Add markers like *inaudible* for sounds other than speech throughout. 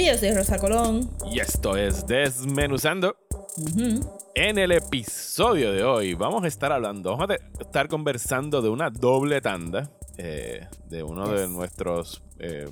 Y yo soy Rosa Colón. y esto es Desmenuzando. En el episodio de hoy vamos a estar hablando, vamos a estar conversando de una doble tanda eh, de uno de Yes. nuestros eh,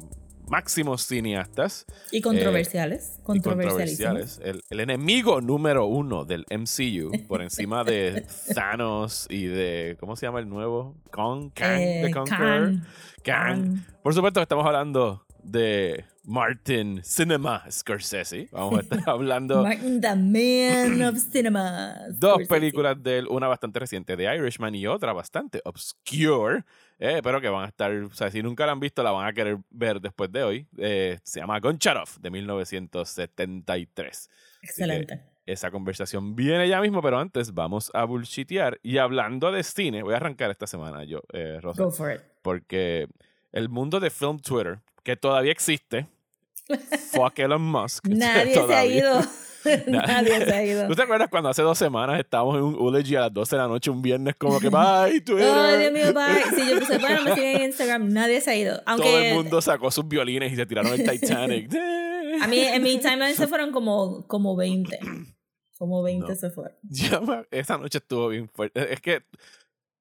máximos cineastas Y controversiales. y controversialísimos. controversiales. El, el enemigo número uno del MCU, por encima de *laughs* Thanos y de, ¿cómo se llama el nuevo? Kong, Kang, Eh, the Conqueror. Kang. Kang. Por supuesto que estamos hablando de Martin Cinema Scorsese. Vamos a estar *laughs* hablando Martin, the man of cinema. dos películas de él, una bastante reciente, The Irishman, y otra bastante obscure, eh, pero que van a estar, o sea, si nunca la han visto, la van a querer ver después de hoy. Eh, se llama Goncharov, de 1973. Excelente. Esa conversación viene ya mismo, pero antes vamos a bullshitear. Y hablando de cine, voy a arrancar esta semana yo, eh, Rosa, Go for it. porque el mundo de film Twitter, que todavía existe, *laughs* fuck Elon Musk. *laughs* Nadie se ha todavía. ido. *laughs* Nadie se ha ido. ¿Tú te acuerdas cuando hace dos semanas estábamos en un eulogy a las 12 de la noche un viernes como que bye Twitter? Ay, Dios mío, bye. Si yo puse, bueno, me siguen en Instagram, nadie se ha ido. Aunque Todo el mundo sacó sus violines y se tiraron el Titanic. a mí en mi timeline se fueron como, como 20. Como 20 No. se fueron. Ya esa noche estuvo bien fuerte. Es que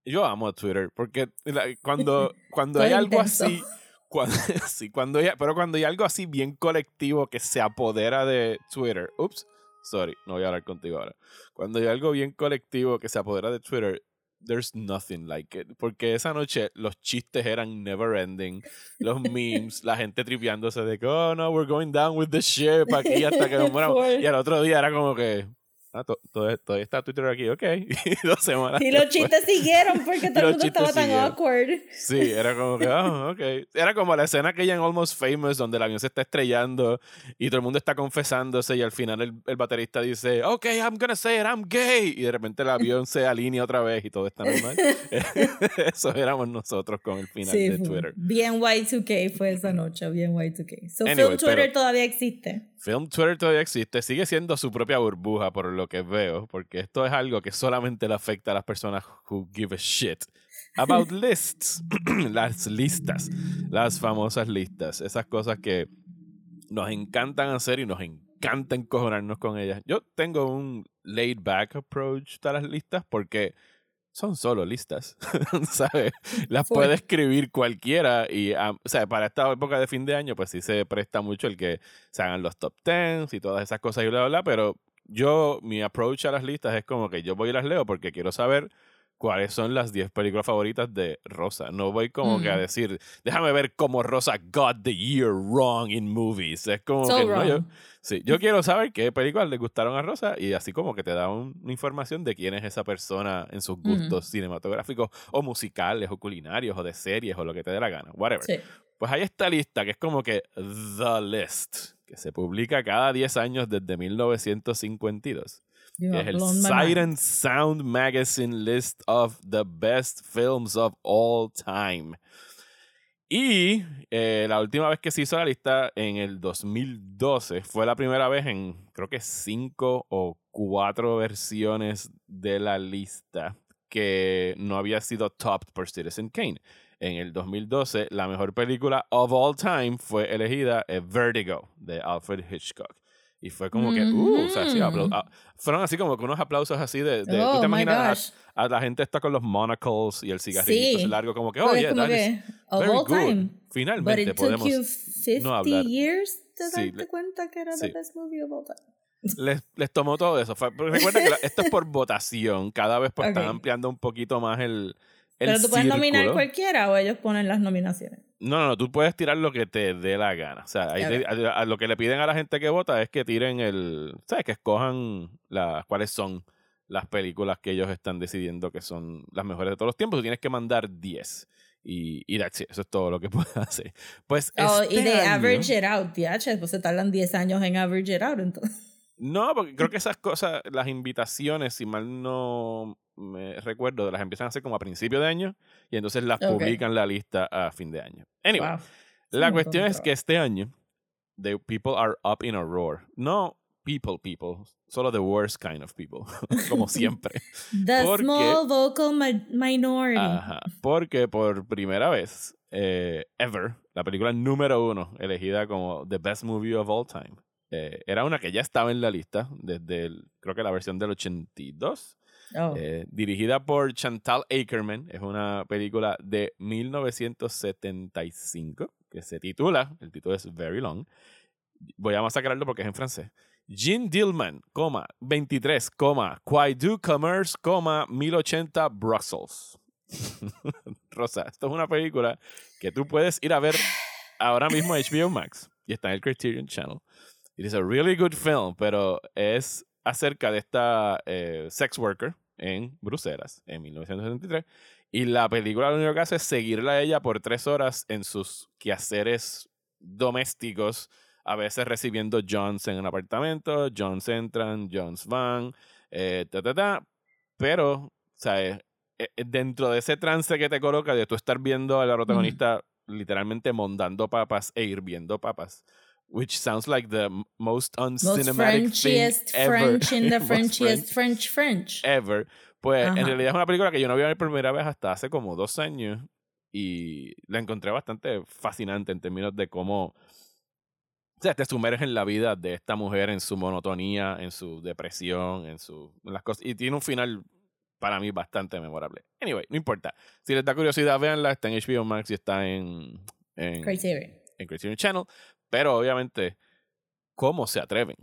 yo amo a Twitter porque cuando, *laughs* cuando hay algo intenso. así, cuando, *laughs* sí, cuando hay, pero cuando hay algo así bien colectivo que se apodera de Twitter, ups, sorry, no voy a hablar contigo ahora. Cuando hay algo bien colectivo que se apodera de Twitter, there's nothing like it. Porque esa noche los chistes eran never ending, los *laughs* memes, la gente tripeándose de que, oh no, we're going down with the ship aquí hasta que nos moramos. Y al otro día era como que, ah, to- todavía, todavía está Twitter aquí, ok. Y *laughs* dos semanas. Y los chistes siguieron porque *laughs* todo el mundo estaba tan siguieron. awkward. Sí, era como que, ah, *laughs* ok. Era como la escena aquella en Almost Famous donde el avión se está estrellando y todo el mundo está confesándose y al final el, el baterista dice, ok, I'm gonna say it, I'm gay. Y de repente el avión se alinea otra vez y todo está normal. Eso éramos nosotros con el final Sí, de Twitter. bien Y2K fue esa noche, bien Y2K. So, Anyway, Film Twitter pero- todavía existe. Film Twitter todavía existe, sigue siendo su propia burbuja por lo que veo, porque esto es algo que solamente le afecta a las personas who give a shit about *laughs* lists, *clears throat* las listas, las famosas listas, esas cosas que nos encantan hacer y nos encanta encojonarnos con ellas. Yo tengo un laid back approach a las listas porque son solo listas, *laughs* ¿sabes? Las puede escribir cualquiera y, ah, o sea, para esta época de fin de año, pues sí se presta mucho el que se hagan los top tens y todas esas cosas y bla, bla, bla, pero yo, mi approach a las listas es como que yo voy y las leo porque quiero saber cuáles son las 10 películas favoritas de Rosa. No voy como que a Mm. decir, déjame ver cómo Rosa got the year wrong in movies. Es como So que no, yo. Sí, yo quiero saber qué películas le gustaron a Rosa y así como que te da un- una información de quién es esa persona en sus gustos cinematográficos o musicales o culinarios o de series o lo que te dé la gana, whatever. Sí. Pues hay esta lista que es como que The List, que se publica cada 10 años desde 1952. Que es el and Sound Magazine List of the Best Films of All Time. Y eh, la última vez que se hizo la lista, en el 2012, fue la primera vez en creo que cinco o cuatro versiones de la lista que no había sido topped por Citizen Kane. En el 2012, la mejor película of all time fue elegida eh, Vertigo de Alfred Hitchcock. Y fue como que, uh, o sea, sí, Ujú. ah, fueron así como que unos aplausos así de, de- ¿tú Oh te my imaginas a, a la gente está con los monocles y el cigarrito Sí. largo como que, oh es yeah, that is que, of very good. time. But Finalmente it took podemos you 50 no hablar. years to Sí, darte cuenta que era sí. the best movie of all time. les, les tomó todo eso. Fue- recuerda que la- esto es por *laughs* votación. Cada vez pues están Ok. ampliando un poquito más el, el Pero tú puedes nominar círculo. cualquiera o ellos ponen las nominaciones. No, no, no, tú puedes tirar lo que te dé la gana. O sea, ahí te- a, a lo que le piden a la gente que vota es que tiren el. ¿Sabes? Que escojan las cuáles son las películas que ellos están decidiendo que son las mejores de todos los tiempos. Tú tienes que mandar 10. Y, y that's it, eso es todo lo que *laughs* puede hacer. Pues Oh, este y de año- average it out, DH, pues se tardan 10 años en average it out, entonces. No, porque creo que esas cosas, las invitaciones, si mal no me recuerdo, las empiezan a hacer como a principio de año y entonces las publican la lista a fin de año. Anyway, Wow. la cuestión es que este año, the people are up in a roar. No people, people, solo the worst kind of people, *laughs* como *laughs* siempre. The small vocal mi- minority. Ajá, porque por primera vez, eh, ever, la película número uno, elegida como The Best Movie of All Time, eh, era una que ya estaba en la lista desde, el- creo que la versión del 82, Oh. eh, dirigida por Chantal Akerman. Es una película de 1975 que se titula, el título es Very Long. Voy a masacrarlo porque es en francés. Jean Dillman, coma, 23, coma, Quai du Commerce, coma, 1080 Brussels. *laughs* Rosa, esto es una película que tú puedes ir a ver ahora mismo a HBO Max y está en el Criterion Channel. It is a really good film, pero es acerca de esta eh, sex worker en Bruselas en 1973. Y la película lo único que hace es seguirla a ella por tres horas en sus quehaceres domésticos, a veces recibiendo Johns en un apartamento, Johns entran, Johns van, eh, ta, ta, ta. Pero, ¿sabes? Eh, eh, Dentro de ese trance que te coloca de tú estar viendo a la protagonista literalmente mondando papas e hirviendo papas. Which sounds like the most Most uncinematic thing Frenchiest ever. French in *laughs* the Most Frenchiest French French French. ever. Pues en realidad es una película que yo no vi por primera vez hasta hace como dos años y la encontré bastante fascinante en términos de cómo o sea, te sumerges en la vida de esta mujer, en su monotonía, en su depresión, en, su, en las cosas. Y tiene un final para mí bastante memorable. Anyway, no importa. Si les da curiosidad, véanla. Está en HBO Max y está en, en, Criterion. en Criterion Channel. Pero obviamente, ¿cómo se atreven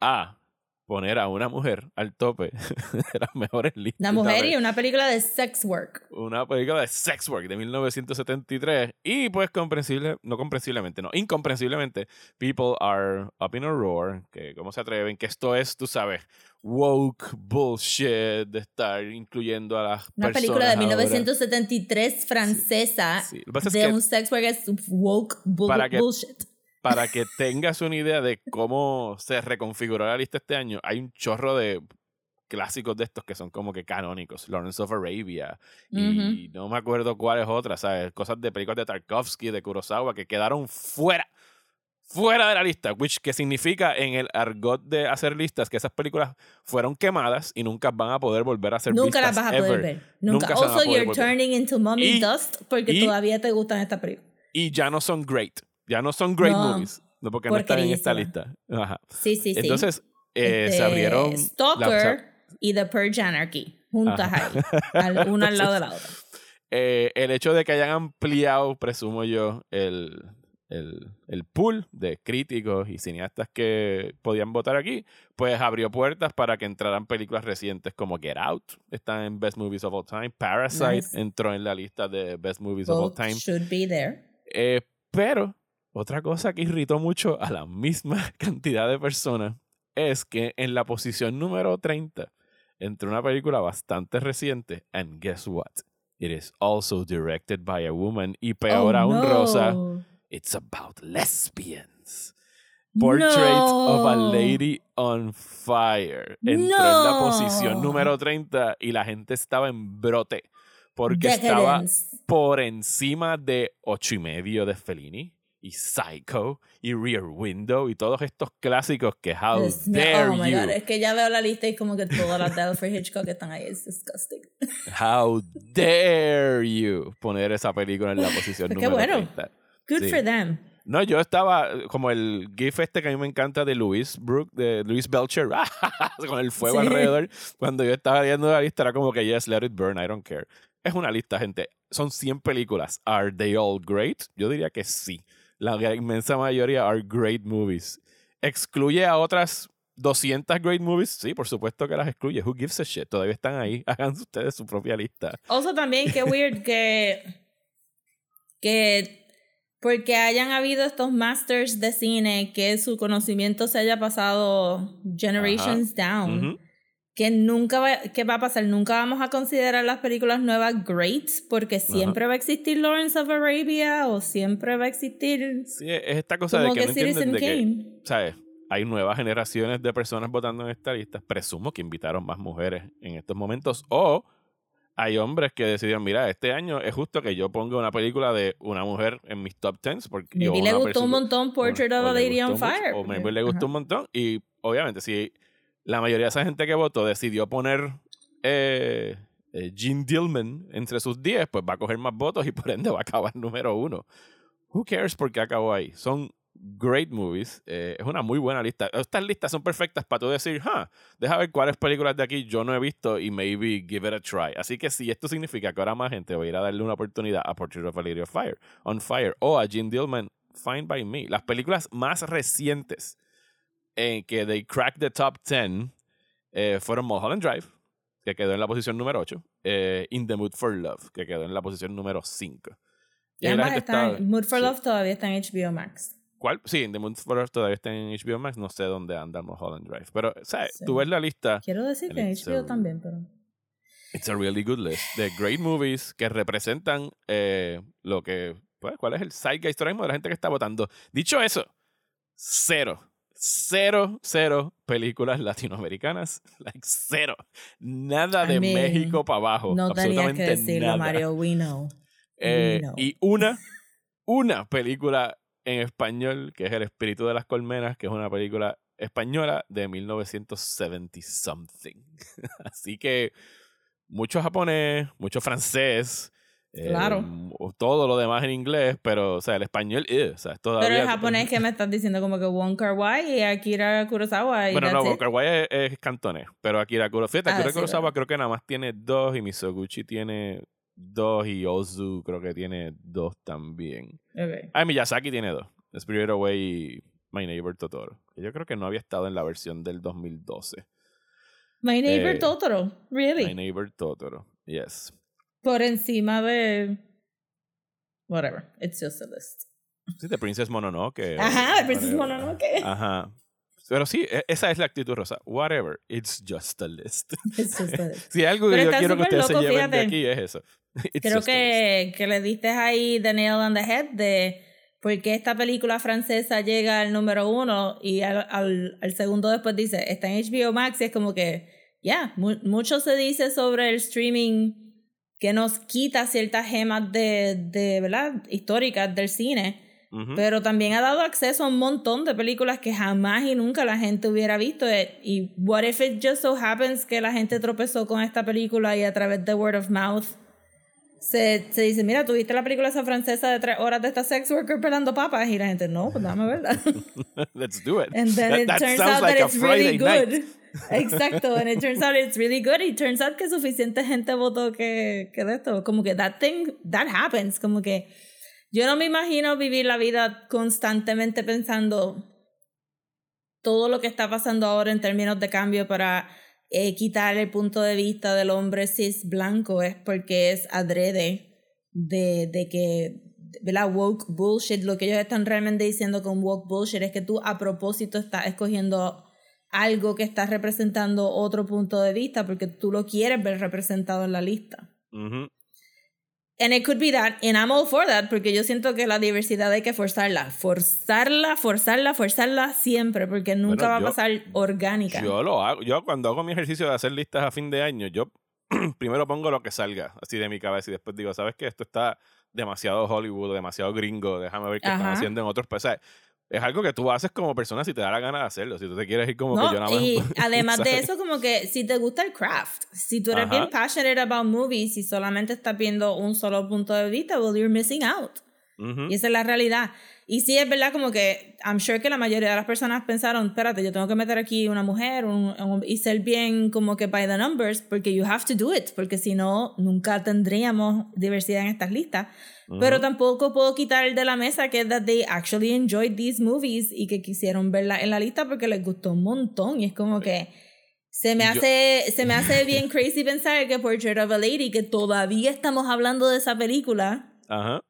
a poner a una mujer al tope *laughs* de las mejores listas? Una mujer y una película de sex work. Una película de sex work de 1973. Y pues comprensible, no comprensiblemente, no, incomprensiblemente, people are up in a roar. Que cómo se atreven, que esto es, tú sabes, woke bullshit de estar incluyendo a las Una personas película de ahora. 1973 francesa Sí, que pasa es de que un sex work es woke bull- Para que- bullshit. Para que tengas una idea de cómo se reconfiguró la lista este año, hay un chorro de clásicos de estos que son como que canónicos. Lawrence of Arabia. Y no me acuerdo cuáles otras, ¿sabes? Cosas de películas de Tarkovsky, de Kurosawa, que quedaron fuera. Fuera de la lista, which que significa en el argot de hacer listas que esas películas fueron quemadas y nunca van a poder volver a ser Nunca vistas las vas a poder ever. ver. Nunca. Nunca also, poder you're volver. turning into mommy Y- dust porque y- todavía te gustan estas películas. Y ya no son great. Ya no son great No, movies. No, porque no están en esta lista. Ajá. Sí, sí, sí. Entonces, eh, se Este, abrieron. la- Stalker y The Purge Anarchy. Juntas ahí. al- *laughs* una al lado de la otra. eh, el hecho de que hayan ampliado, presumo yo, el, el, el pool de críticos y cineastas que podían votar aquí, pues abrió puertas para que entraran películas recientes como Get Out, está en Best Movies of All Time, Parasite Nice. entró en la lista de Best Movies of All Time. should be there. Eh, pero otra cosa que irritó mucho a la misma *laughs* cantidad de personas es que en la posición número 30 entró una película bastante reciente, and guess what? It is also directed by a woman y peor Oh, aún, no. Rosa, it's about lesbians. Portrait of a No. Lady on Fire. Entró en la posición No. número 30 y la gente estaba en brote porque estaba Decadence. por encima de ocho y medio de Fellini y Psycho y Rear Window y todos estos clásicos que How dare oh my you God, es que ya veo la lista y como que todas las de Alfred Hitchcock están ahí. Es disgusting. How dare you poner esa película en la *laughs* posición qué número bueno. 30. Good Sí. for them. No, yo estaba eh, como el gif este que a mí me encanta de Louis Brook, de Louis Belcher, *laughs* con el fuego Sí. alrededor. Cuando yo estaba viendo la lista era como que yes, let it burn, I don't care. Es una lista, gente. Son 100 películas. Are they all great? Yo diría que sí. La inmensa mayoría are great movies. ¿Excluye a otras 200 great movies? Sí, por supuesto que las excluye. Who gives a shit? Todavía están ahí. *laughs* Hagan ustedes su propia lista. Also también qué weird que que porque hayan habido estos masters de cine que su conocimiento se haya pasado generations down. Que nunca va, ¿qué va a pasar? Nunca vamos a considerar las películas nuevas greats porque siempre va a existir Lawrence of Arabia o siempre va a existir Sí, es esta cosa de que, que no entienden de que, Kane. ¿sabes? Hay nuevas generaciones de personas votando en esta lista. Presumo que invitaron más mujeres en estos momentos. O hay hombres que decidieron, mira, este año es justo que yo ponga una película de una mujer en mis top tens. Porque, Maybe le gustó un montón Portrait o- of a Lady on mucho, Fire. O maybe le gustó un montón. Y obviamente, si la mayoría de esa gente que votó decidió poner eh, eh, Gene Dillman entre sus 10, pues va a coger más votos y por ende va a acabar *laughs* número uno. Who cares por qué acabó ahí? Son great movies. eh, es una muy buena lista. Estas listas son perfectas para tú decir, huh, deja ver cuáles películas de aquí yo no he visto y maybe give it a try. Así que si esto significa que ahora más gente va a ir a darle una oportunidad a Portrait of a Lady of Fire, On Fire o a Gene Dillman, Fine by Me. Las películas más recientes en que they cracked the top 10 eh, fueron Mulholland Drive, que quedó en la posición número 8, eh, In the Mood for Love, que quedó en la posición número 5. Y ahí la además está, Mood for sí. Love todavía está en HBO Max. ¿Cuál? Sí, In the Mood for Love todavía está en HBO Max, no sé dónde anda Mulholland Drive. Pero, ¿sabes? Sí. Tú ves la lista, Quiero decir que en HBO a- también, pero... it's a really good list de great movies que representan eh, lo que, pues, cuál es el zeitgeist ahora mismo de la gente que está votando. Dicho eso, cero. Cero, cero películas latinoamericanas. Like cero. Nada I de mean, México para abajo. No tenías absolutamente que decirlo, nada. Mario, we know. Eh, No. Y una, una película en español, que es El espíritu de las colmenas, que es una película española de 1970 something. *laughs* Así que mucho japonés, mucho francés. Claro. m- todo lo demás en inglés, pero, o sea, el español, eh, o sea, es todavía. Pero el japonés que me estás diciendo como que Wong Kar Wai y Akira Kurosawa y Bueno, no, Wong. Kar Wai es, es cantonés, pero Akira Kurosawa, fíjate, Ah, Akira sí, Kurosawa creo que nada más tiene dos y Misoguchi tiene dos y Ozu creo que tiene dos también. Ok. Ah, Miyazaki tiene dos. Spirited Away y My Neighbor Totoro. Yo creo que no había estado en la versión del 2012. My Neighbor Eh, Totoro, really? My Neighbor Totoro. Yes. Por encima de... Whatever, it's just a list. Sí, de Princess Mononoke. Ajá, de Princess Whatever. Mononoke. Ajá. Pero sí, e- esa es la actitud rosa. Whatever. It's just a list. *laughs* It's just a list. *laughs* Si algo que yo quiero que ustedes se loco, lleven de fíjate. aquí es eso. *laughs* It's Creo que, que le diste ahí the nail on the head de por qué esta película francesa llega al número uno y al, al, al segundo después dice, está en HBO Max y es como que, ya, mu- mucho se dice sobre el streaming que nos quita ciertas gemas de, de ¿verdad? históricas del cine, Ujú. pero también ha dado acceso a un montón de películas que jamás y nunca la gente hubiera visto. eh, Y what if it just so happens que la gente tropezó con esta película y a través de word of mouth se, se dice, mira, ¿tuviste la película esa francesa de tres horas de esta sex worker pelando papas? Y la gente, no, pues dame verla. *laughs* Let's do it. And then That- it that turns out like that it's really night. good. Exacto, and it turns out it's really good. Y turns out que suficiente gente votó que, que de esto. Como que that thing, that happens. Como que yo no me imagino vivir la vida constantemente pensando todo lo que está pasando ahora en términos de cambio para eh, quitar el punto de vista del hombre cis blanco es porque es adrede de, de que, ¿verdad? Woke bullshit. Lo que ellos están realmente diciendo con woke bullshit es que tú a propósito estás escogiendo algo que está representando otro punto de vista porque tú lo quieres ver representado en la lista. Ujú. And it could be that, and I'm all for that, porque yo siento que la diversidad hay que forzarla. Forzarla, forzarla, forzarla siempre, porque nunca Bueno, va a yo- pasar orgánica. Yo lo hago. Yo cuando hago mi ejercicio de hacer listas a fin de año, yo *clears throat* primero pongo lo que salga así de mi cabeza y después digo, ¿sabes qué? Esto está demasiado Hollywood, demasiado gringo, déjame ver qué están Ajá. haciendo en otros países. Es algo que tú haces como persona si te da la gana de hacerlo. Si tú te quieres ir como No, que yo nada más. y *laughs* además de ¿sabes? eso, como que si te gusta el craft, si tú eres Ajá. bien passionate about movies y solamente estás viendo un solo punto de vista, well, you're missing out. Ujú. Y esa es la realidad. Y sí, es verdad como que I'm sure que la mayoría de las personas pensaron, espérate, yo tengo que meter aquí una mujer un- un- y ser bien como que by the numbers, porque you have to do it, porque si no, nunca tendríamos diversidad en estas listas. Pero tampoco puedo quitar de la mesa que that they actually enjoyed these movies y que quisieron verla en la lista porque les gustó un montón. Y es como que se me Yo- hace, se me hace bien *laughs* crazy pensar que Portrait of a Lady, que todavía estamos hablando de esa película, Ajá.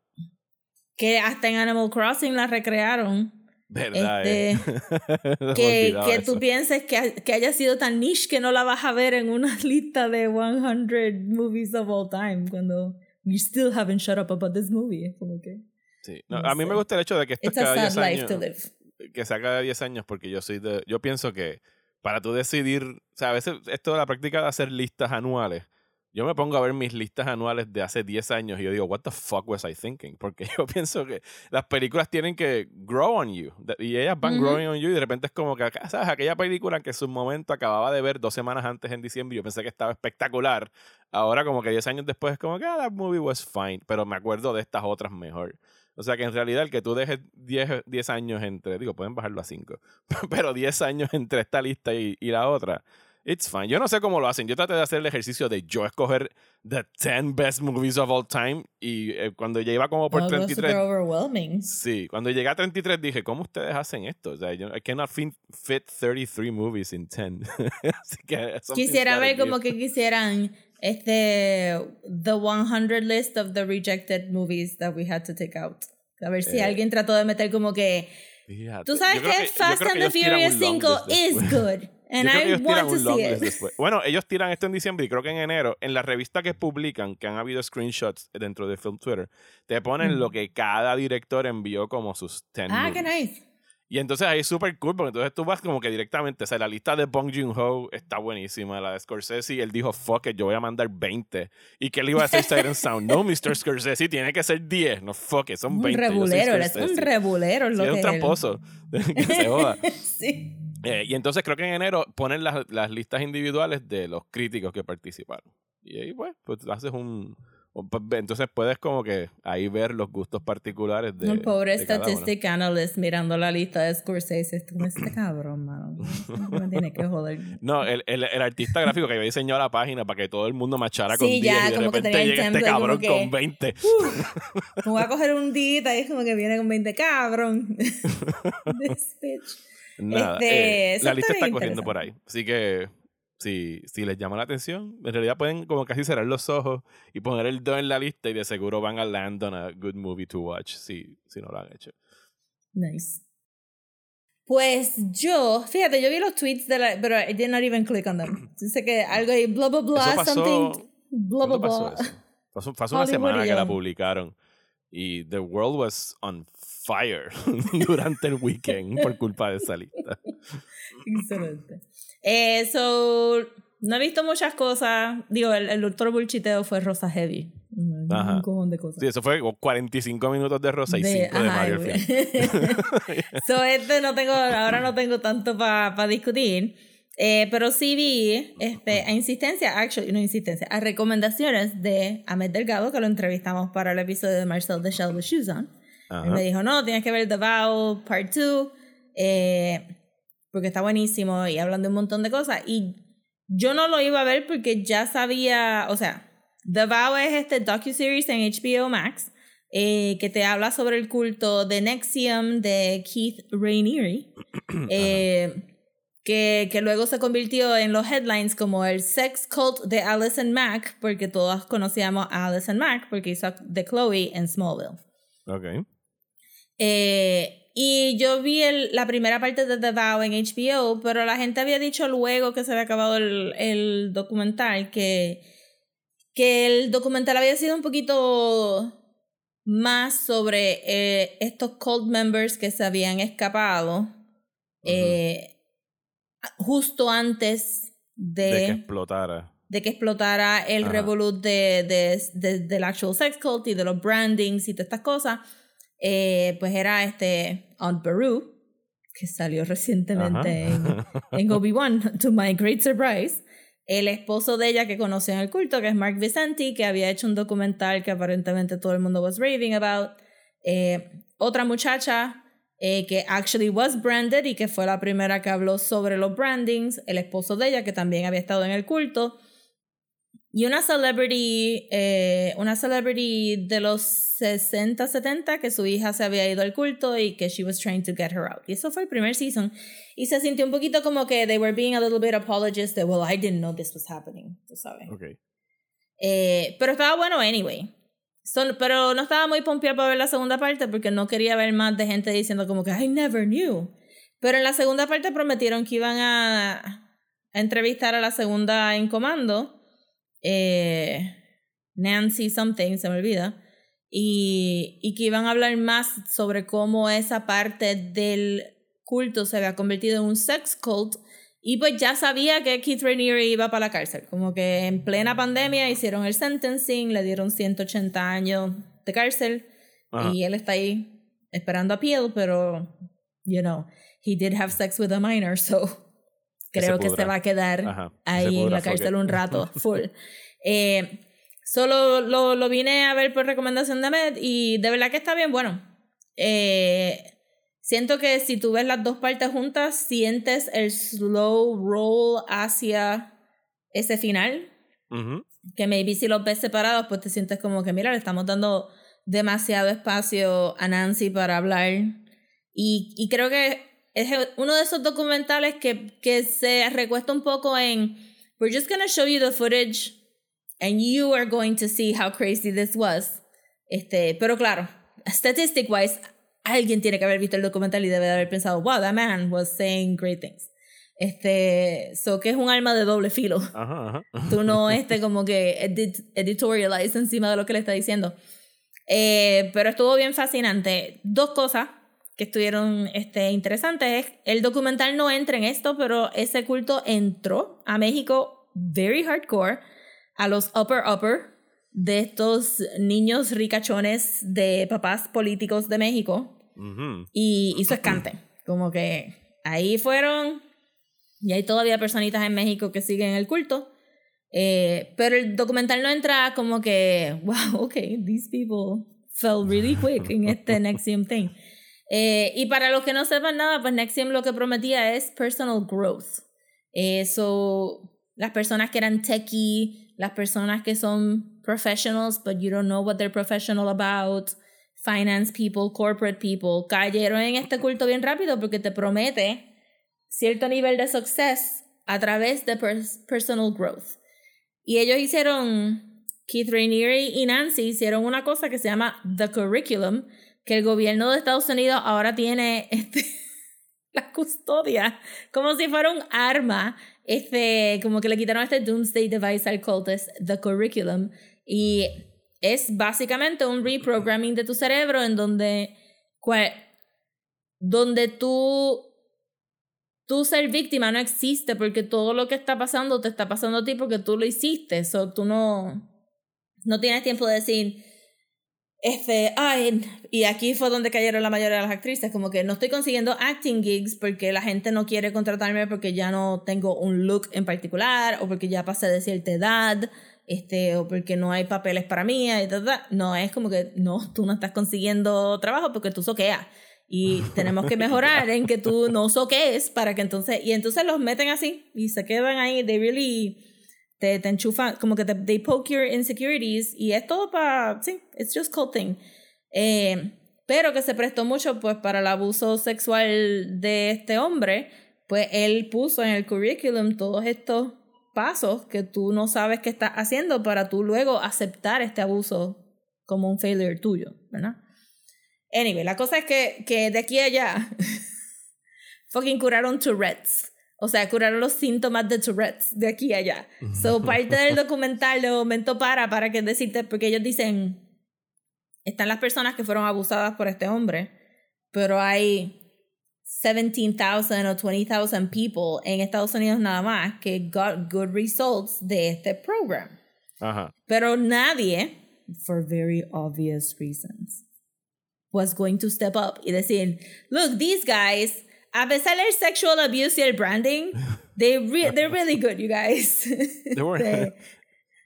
que hasta en Animal Crossing la recrearon. Verdad, Este, eh. *laughs* Que, que tú pienses que, que haya sido tan niche que no la vas a ver en una *laughs* lista de 100 movies of all time cuando you still haven't shut up about this movie. Como que Sí. No, no a mí me sé. gusta el hecho de que esto es it's cada sad 10 life to años. Que sea cada 10 años porque yo soy de... Yo pienso que para tú decidir... O sea, a veces esto de la práctica de hacer listas anuales, yo me pongo a ver mis listas anuales de hace 10 años y yo digo, what the fuck was I thinking? Porque *laughs* yo pienso que las películas tienen que grow on you. Y ellas van Ujú. growing on you y de repente es como que, ¿sabes? Aquella película que en su momento acababa de ver dos semanas antes en diciembre y yo pensé que estaba espectacular. Ahora como que 10 años después es como que, ah, that movie was fine. Pero me acuerdo de estas otras mejor. O sea que en realidad el que tú dejes 10, 10 años entre, digo, pueden bajarlo a 5, *laughs* pero 10 años entre esta lista y, y la otra, it's fine. Yo no sé cómo lo hacen. Yo traté de hacer el ejercicio de yo escoger the 10 best movies of all time y eh, cuando ya iba como por Oh, it was 33, super overwhelming. Sí, cuando llegué a 33 dije, ¿cómo ustedes hacen esto? O sea, yo, I cannot fit 33 movies in 10. *laughs* Así que Quisiera ver como que quisieran este the 100 list of the rejected movies that we had to take out. A ver si Eh, alguien trató de meter como que Fíjate, tú sabes que, Fast and the Furious long 5 list is good and Yo creo que I ellos tiran un long list después. Bueno, ellos tiran esto en diciembre y creo que en enero, en la revista que publican, que han habido screenshots dentro de Film Twitter, te ponen Mm. lo que cada director envió como sus 10 Ah, qué nice. Y entonces ahí es súper cool, porque entonces tú vas como que directamente, o sea, la lista de Bong Joon-ho está buenísima, la de Scorsese, él dijo, fuck it, yo voy a mandar 20. ¿Y qué le iba a decir Siren Sound? No, Mr. Scorsese, tiene que ser 10. No, fuck it, son Un 20. yo soy rebulero, eres un Scorsese". rebulero. es Sí, lo es un que él. tramposo. *laughs* que se joda. *laughs* sí. Eh, y entonces creo que en enero ponen las, las listas individuales de los críticos que participaron. Y ahí, pues, pues tú haces un... pues, Entonces puedes como que ahí ver los gustos particulares de... Un pobre de statistic analyst mirando la lista de Scorsese. Esto no este *clears throat* cabrón, mano. Me tiene que joder. No, el, el, el artista gráfico que había diseñado la página para que todo el mundo machara con Sí, 10 ya, y de como que repente el llega este cabrón que- con 20. Me voy a coger un día y es como que viene con 20 cabrón. *laughs* This bitch. Nada, Este, eh, la lista está corriendo por ahí. Así que si, si les llama la atención, en realidad pueden como casi cerrar los ojos y poner el 2 en la lista y de seguro van a land on a good movie to watch si, si no lo han hecho. Nice. Pues yo, fíjate, yo vi los tweets de la, pero I did not even click on them. *clears throat* Dice que algo ahí, blah, blah, blah, Eso pasó- something, blah, blah, ¿Cuándo pasó blah. eso? Pasó, pasó una semana que la publicaron y the world was on fire *laughs* durante el weekend por culpa de esa lista. *laughs* Excelente. Eh, so, no he visto muchas cosas. Digo, el, el doctor Bulchiteo fue Rosa Heavy. Un Ajá. un cojón de cosas. Sí, eso fue como 45 minutos de Rosa y 5 de, ajá, Mario güey. final. *laughs* so, este no tengo, ahora no tengo tanto para discutir. Eh, pero sí vi este, a insistencia, actually, no insistencia, a recomendaciones de Ahmed Delgado, que lo entrevistamos para el episodio de Marcel de Shell with Shoes On. Ajá. me dijo, no, tienes que ver The Vow Part 2, eh, porque está buenísimo y hablan de un montón de cosas. Y yo no lo iba a ver porque ya sabía, o sea, The Vow es este docuseries en HBO Max eh, que te habla sobre el culto de Nexium de Keith Rainieri, *clears throat* eh, que, que luego se convirtió en los headlines como el sex cult de Alison Mack, porque todos conocíamos a Alison Mack porque hizo de Chloe en Smallville. Ok. Eh, y yo vi el- la primera parte de The Vow en HBO, pero la gente había dicho luego que se había acabado el, el documental que, que el documental había sido un poquito más sobre eh, estos cult members que se habían escapado eh, justo antes De que de, explotara. de que explotara el Ajá. revolut de, de, de- del actual sex cult y de los brandings y todas estas cosas, eh, pues era este Aunt Beru, que salió recientemente Ajá. en, *laughs* en Obi-Wan, *laughs* to my great surprise. El esposo de ella que conoció en el culto, que es Mark Vicenti, que había hecho un documental que aparentemente todo el mundo was raving about. Eh, otra muchacha eh, que actually was branded y que fue la primera que habló sobre los brandings. El esposo de ella, que también había estado en el culto. Y una celebrity, eh, una celebrity de los 60, 70, que su hija se había ido al culto y que she was trying to get her out. Y eso fue el primer season. Y se sintió un poquito como que they were being a little bit apologist de, well, I didn't know this was happening, tú sabes. Ok. Eh, pero estaba bueno anyway. Son, pero no estaba muy pompeada para ver la segunda parte porque no quería ver más de gente diciendo como que I never knew. Pero en la segunda parte prometieron que iban a, a entrevistar a la segunda en comando, eh, Nancy something, se me olvida, y, y que iban a hablar más sobre cómo esa parte del culto se había convertido en un sex cult y pues ya sabía que Keith Raniere iba para la cárcel. Como que en plena pandemia hicieron el sentencing, le dieron 180 años de cárcel Ajá. y él está ahí esperando appeal, pero, you know, he did have sex with a minor, so Que se creo que se va a quedar Ajá, ahí en la cárcel un rato, *laughs* full. Eh, solo lo, lo vine a ver por recomendación de Med y de verdad que está bien bueno. Eh, siento que si tú ves las dos partes juntas, sientes el slow roll hacia ese final. Ujú. Que maybe si los ves separados, pues te sientes como que, mira, le estamos dando demasiado espacio a Nancy para hablar. Y, y creo que es uno de esos documentales que, que se recuesta un poco en, we're just gonna show you the footage and you are going to see how crazy this was. Este, pero claro, statistic wise, alguien tiene que haber visto el documental y debe de haber pensado, wow, that man was saying great things. Este, so que es un arma de doble filo. Ajá, ajá. Tú no este como que edit, editorialize encima de lo que le está diciendo. Eh, pero estuvo bien fascinante. Dos cosas que estuvieron este, interesantes es el documental no entra en esto, pero ese culto entró a México very hardcore a los upper upper de estos niños ricachones de papás políticos de México Ujú. y hizo escante. Como que ahí fueron y hay todavía personitas en México que siguen el culto. Eh, pero el documental no entra como que, wow, *laughs* ok, these people fell really quick en *laughs* este Nexium thing. Eh, y para los que no sepan nada, pues Nexium lo que prometía es personal growth. Eso, las personas que eran techie, las personas que son professionals, but you don't know what they're professional about, finance people, corporate people, cayeron en este culto bien rápido porque te promete cierto nivel de success a través de pers- personal growth. Y ellos hicieron, Keith Raniere y Nancy hicieron una cosa que se llama The Curriculum, que el gobierno de Estados Unidos ahora tiene este, *laughs* la custodia, como si fuera un arma, este, como que le quitaron este Doomsday Device al cultist, The Curriculum, y es básicamente un reprogramming de tu cerebro en donde, cua- donde tú tú ser víctima no existe porque todo lo que está pasando te está pasando a ti porque tú lo hiciste. So, tú no, no tienes tiempo de decir, este, ay, y aquí fue donde cayeron la mayoría de las actrices, como que no estoy consiguiendo acting gigs porque la gente no quiere contratarme porque ya no tengo un look en particular o porque ya pasé de cierta edad. Este, o porque no hay papeles para mí, y ta, ta, no es como que no, tú no estás consiguiendo trabajo porque tú soqueas y *laughs* tenemos que mejorar en que tú no soques para que entonces y entonces los meten así y se quedan ahí they really te, te enchufan como que te they poke your insecurities y es todo para sí it's just culting eh, pero que se prestó mucho pues para el abuso sexual de este hombre pues él puso en el curriculum todos estos pasos que tú no sabes que estás haciendo para tú luego aceptar este abuso como un failure tuyo ¿verdad? Anyway, la cosa es que, que de aquí a allá *laughs* fucking curaron Tourette's. O sea, curaron los síntomas de Tourette's de aquí a allá. So, parte del documental de momento para, para que decirte, porque ellos dicen, están las personas que fueron abusadas por este hombre, pero hay 17,000 o 20,000 people en Estados Unidos nada más que got good results de este program. Ajá. Pero nadie, for very obvious reasons, was going to step up y decir, look, these guys, a pesar del sexual abuse y el branding, they re they're really good, you guys. *laughs* Este,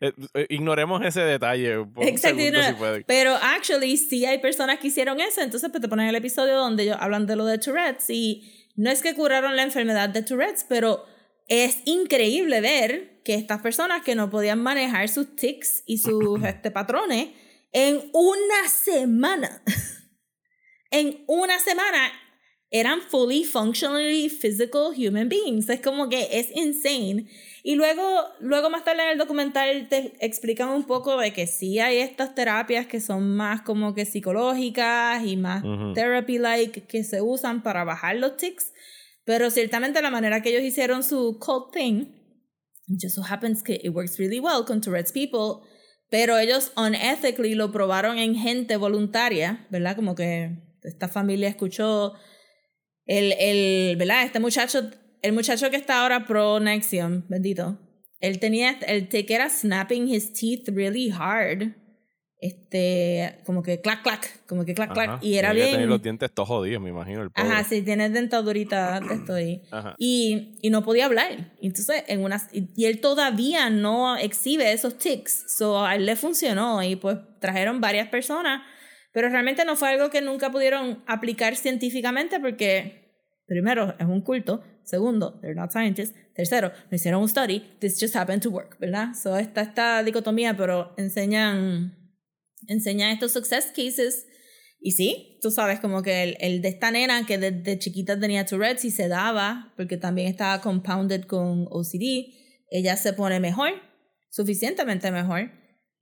Eh, eh, Ignoremos ese detalle Exacto, no, si pero actually sí hay personas que hicieron eso, entonces pues te ponen el episodio donde ellos hablan de lo de Tourette's y no es que curaron la enfermedad de Tourette's, pero es increíble ver que estas personas que no podían manejar sus tics y sus *clears throat* este, patrones en una semana, *laughs* en una semana eran fully functionally physical human beings. Es como que es insane. Y luego, luego más tarde en el documental te explican un poco de que sí hay estas terapias que son más como que psicológicas y más Ujú. therapy-like que se usan para bajar los tics. Pero ciertamente la manera que ellos hicieron su cult thing, it just so happens que it works really well con Tourette's people, pero ellos unethically lo probaron en gente voluntaria, ¿verdad? Como que esta familia escuchó el, el ¿verdad? Este muchacho, el muchacho que está ahora pro Nexium, bendito, él tenía, el tic era snapping his teeth really hard. Este, como que clac, clac, como que clac, clac, Ajá. y era que tener bien. los dientes todos jodidos, me imagino. El pobre. Ajá, sí, tiene dentadurita de esto ahí. Ajá. Y, y no podía hablar. Entonces, en unas, y, y él todavía no exhibe esos tics. So, a él le funcionó y pues trajeron varias personas. Pero realmente no fue algo que nunca pudieron aplicar científicamente porque, primero, es un culto. Segundo, they're not scientists. Tercero, no hicieron un study. This just happened to work, ¿verdad? So, está esta dicotomía, pero enseñan, enseñan estos success cases. Y sí, tú sabes, como que el, de esta nena que desde chiquita tenía Tourette's y se daba, porque también estaba compounded con OCD, ella se pone mejor, suficientemente mejor,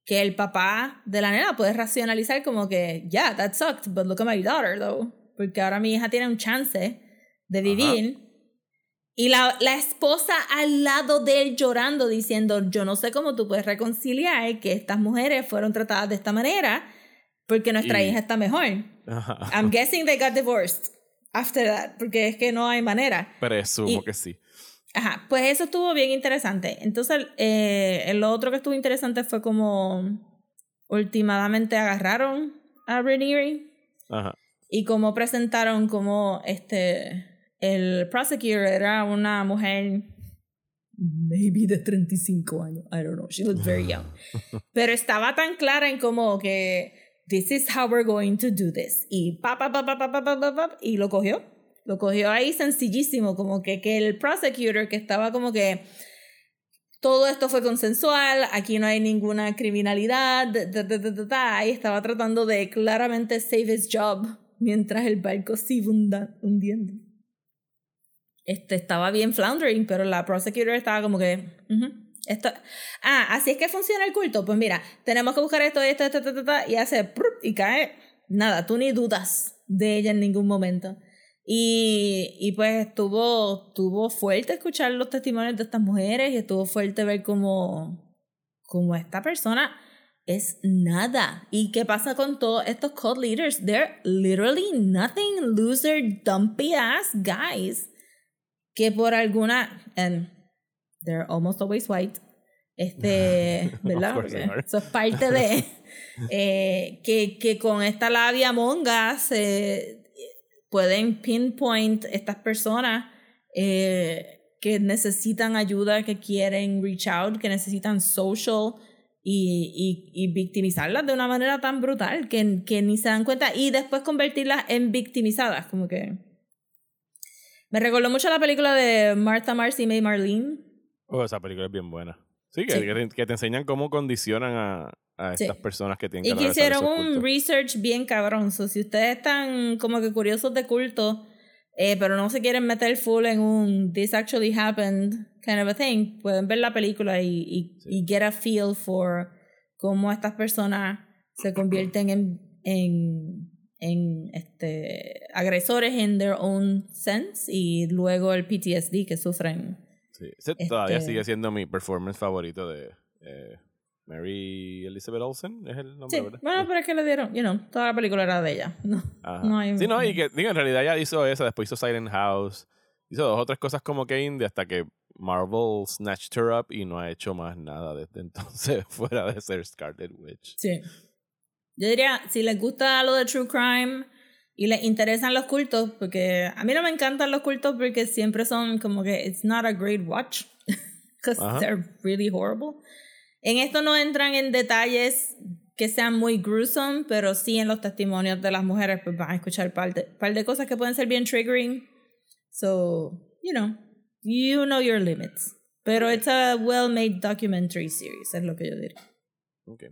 que el papá de la nena puede racionalizar como que, yeah, that sucked, but look at my daughter, though. Porque ahora mi hija tiene un chance de vivir. Y la, la esposa al lado de él llorando, diciendo, yo no sé cómo tú puedes reconciliar que estas mujeres fueron tratadas de esta manera, porque nuestra Y- hija está mejor. Ajá. I'm guessing they got divorced after that, porque es que no hay manera. Presumo y- que sí. Ajá, pues eso estuvo bien interesante. Entonces, eh, lo otro que estuvo interesante fue como últimamente agarraron a Ranieri Ajá. y cómo presentaron como este el prosecutor era una mujer maybe de 35 años, I don't know, she looked very young. Pero estaba tan clara en como que this is how we're going to do this y pa pa pa pa pa pa pa, pa, pa, y lo cogió. Lo cogió ahí sencillísimo, como que, que el prosecutor que estaba como que todo esto fue consensual, aquí no hay ninguna criminalidad, da, da, da, ahí estaba tratando de claramente save his job mientras el barco se iba hundiendo. Este estaba bien floundering, pero la prosecutor estaba como que, ujú, esto, ah, así es que funciona el culto. Pues mira, tenemos que buscar esto, esto, esto, esto, esto, y hace y cae. Nada, tú ni dudas de ella en ningún momento. Y, y pues estuvo, estuvo fuerte escuchar los testimonios de estas mujeres y estuvo fuerte ver cómo, cómo esta persona es nada. ¿Y qué pasa con todos estos cult leaders? They're literally nothing, loser, dumpy ass guys que por alguna, and they're almost always white, este, *laughs* ¿verdad? Eso es parte de, *laughs* eh, que, que con esta labia monga se pueden pinpoint estas personas eh, que necesitan ayuda, que quieren reach out, que necesitan social y, y, y victimizarlas de una manera tan brutal que, que ni se dan cuenta y después convertirlas en victimizadas, como que... Me recordó mucho la película de Martha Marcy May Marlene. Oh, esa película es bien buena. Sí, que, Sí. que te, que te enseñan cómo condicionan a, a Sí. estas personas que tienen Y que que atravesar hicieron un research bien cabrón. So, si ustedes están como que curiosos de culto, eh, pero no se quieren meter full en un this actually happened kind of a thing, pueden ver la película y, y, y get a feel for cómo estas personas se convierten en, en, en este, agresores in their own sense y luego el PTSD que sufren. Sí. Ese todavía Este- sigue siendo mi performance favorito de eh, Mary Elizabeth Olsen, es el nombre, Sí, ¿verdad? bueno, pero es que le dieron, you know, toda la película era de ella. *laughs* No, no hay- Sí, no, y que digo, en realidad ya hizo esa, después hizo Silent House, hizo dos otras cosas como que indie hasta que Marvel snatched her up y no ha hecho más nada desde *laughs* entonces fuera de ser Scarlet Witch. Sí. Yo diría, si les gusta lo de True Crime y les interesan los cultos, porque a mí no me encantan los cultos porque siempre son como que it's not a great watch, *laughs* because they're really horrible. En esto no entran en detalles que sean muy gruesome, pero sí en los testimonios de las mujeres, pues van a escuchar par de, par de cosas que pueden ser bien triggering. So, you know, you know your limits. Pero it's a well-made documentary series, es lo que yo diría. Ok.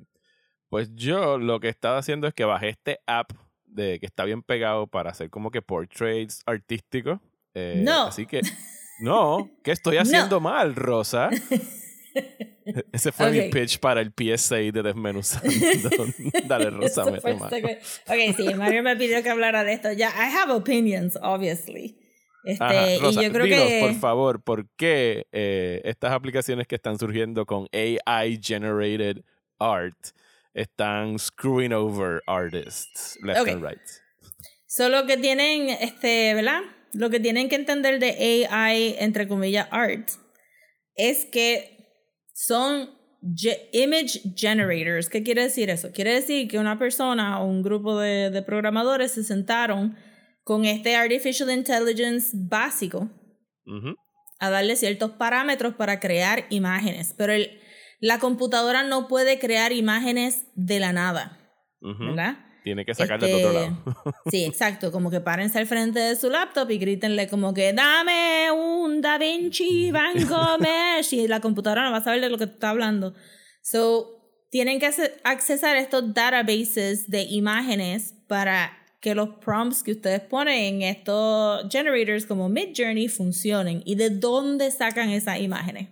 Pues yo lo que estaba haciendo es que bajé este app de que está bien pegado para hacer como que portraits artísticos. Eh, No. Así que, no, ¿qué estoy *laughs* haciendo mal, Rosa? *laughs* *laughs* Ese fue mi Ok. pitch para el PSA de Desmenuzando. *laughs* *laughs* Dale, Rosa, mete mano. Ok, sí, Mario me pidió que hablara de esto. Ya, I have opinions, obviously. Este, Ajá, Rosa, y yo creo dinos, que. por favor, ¿por qué eh, estas aplicaciones que están surgiendo con AI generated art están screwing over artists left Ok. and right? Solo que tienen, este, ¿verdad? Lo que tienen que entender de AI, entre comillas, art, es que son ge- image generators. ¿Qué quiere decir eso? Quiere decir que una persona o un grupo de, de programadores se sentaron con este artificial intelligence básico a darle ciertos parámetros para crear imágenes, pero el- la computadora no puede crear imágenes de la nada. ¿verdad? Tiene que sacarle de otro Este, lado. *laughs* Sí, exacto, como que párense al frente de su laptop y grítenle como que dame un Da Vinci Van *laughs* Gogh y la computadora no va a saber de lo que está hablando. So, tienen que accesar estos databases de imágenes para que los prompts que ustedes ponen en estos generators como Midjourney funcionen. ¿Y de dónde sacan esas imágenes?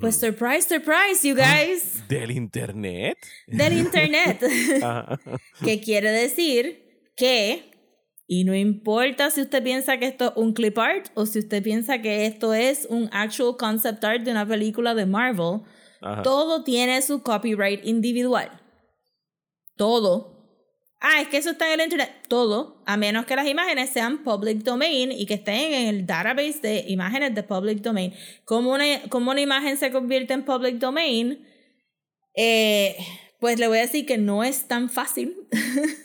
Pues surprise, surprise, you guys, ¿Del internet? del *laughs* internet. *laughs* Que quiere decir que, y no importa si usted piensa que esto es un clip art o si usted piensa que esto es un actual concept art de una película de Marvel, Ajá. todo tiene su copyright individual. Todo. Ah, es que eso está en el internet. Todo, a menos que las imágenes sean public domain y que estén en el database de imágenes de public domain. Como una, como una imagen se convierte en public domain, eh, pues le voy a decir que no es tan fácil. *laughs*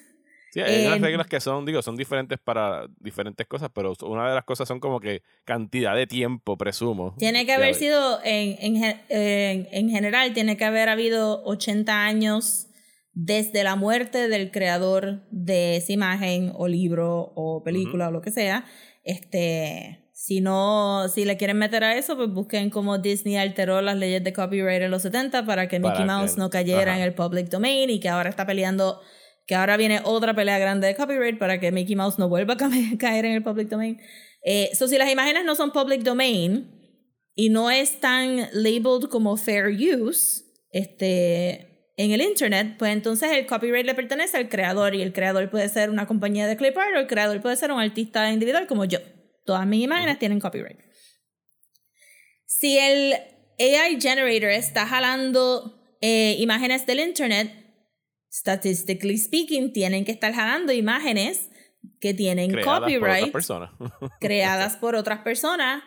Sí, hay unas em, reglas que son, digo, son diferentes para diferentes cosas, pero una de las cosas son como que cantidad de tiempo, presumo. Tiene que haber sido, en, en, en, en general, tiene que haber habido 80 años desde la muerte del creador de esa imagen o libro o película o lo que sea. Este, si no, si le quieren meter a eso, pues busquen cómo Disney alteró las leyes de copyright en los 70 para que Para Mickey que- Mouse no cayera ajá. en el public domain y que ahora está peleando, que ahora viene otra pelea grande de copyright para que Mickey Mouse no vuelva a ca- *laughs* caer en el public domain. Eh, so, si las imágenes no son public domain y no están labeled como fair use este, en el internet, pues entonces el copyright le pertenece al creador y el creador puede ser una compañía de clip art o el creador puede ser un artista individual como yo. Todas mis imágenes tienen copyright. Si el AI generator está jalando eh, imágenes del internet, statistically speaking, tienen que estar jalando imágenes que tienen creadas por otras copyright personas. *laughs* creadas por otras personas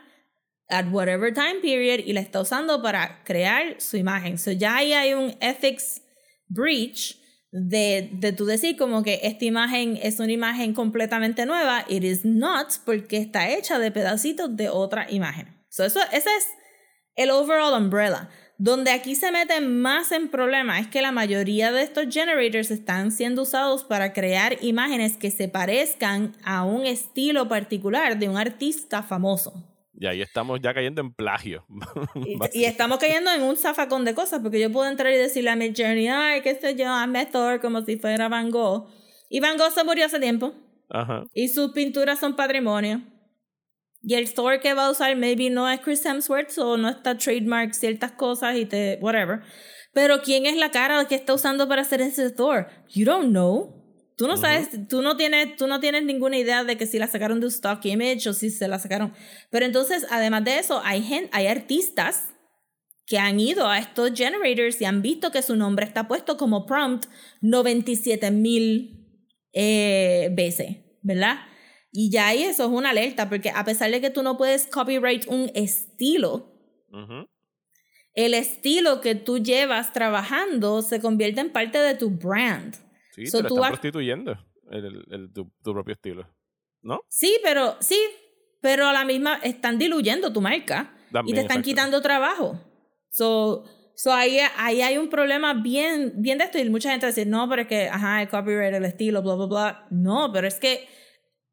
at whatever time period y la está usando para crear su imagen. So ya ahí hay un ethics breach de, de tú decir como que esta imagen es una imagen completamente nueva. It is not porque está hecha de pedacitos de otra imagen. So eso, ese es el overall umbrella. Donde aquí se meten más en problema es que la mayoría de estos generators están siendo usados para crear imágenes que se parezcan a un estilo particular de un artista famoso. Y ahí estamos ya cayendo en plagio. *laughs* Y, y estamos cayendo en un zafacón de cosas, porque yo puedo entrar y decirle a mi Journey, ay, qué sé yo, hazme Thor como si fuera Van Gogh. Y Van Gogh se murió hace tiempo. Ajá. Y sus pinturas son patrimonio. Y el Thor que va a usar, maybe no es Chris Hemsworth, o no está trademark ciertas cosas y te. whatever. Pero ¿quién es la cara que está usando para hacer ese Thor? You don't know. Tú no sabes, tú no tienes, tú no tienes ninguna idea de que si la sacaron de un stock image o si se la sacaron. Pero entonces, además de eso, hay gente, hay artistas que han ido a estos generators y han visto que su nombre está puesto como prompt 97 mil eh, veces, ¿verdad? Y ya ahí eso es una alerta, porque a pesar de que tú no puedes copyright un estilo, Ujú. el estilo que tú llevas trabajando se convierte en parte de tu brand. Sí, So, te lo tú están vas- prostituyendo el, el- el- tu, tu propio estilo. ¿No? Sí, pero sí, pero a la misma están diluyendo tu marca y te están quitando trabajo. So, so ahí, ahí hay un problema bien, bien de esto y mucha gente dice, no, pero es que, ajá, el copyright, el estilo, bla, bla, bla. No, pero es que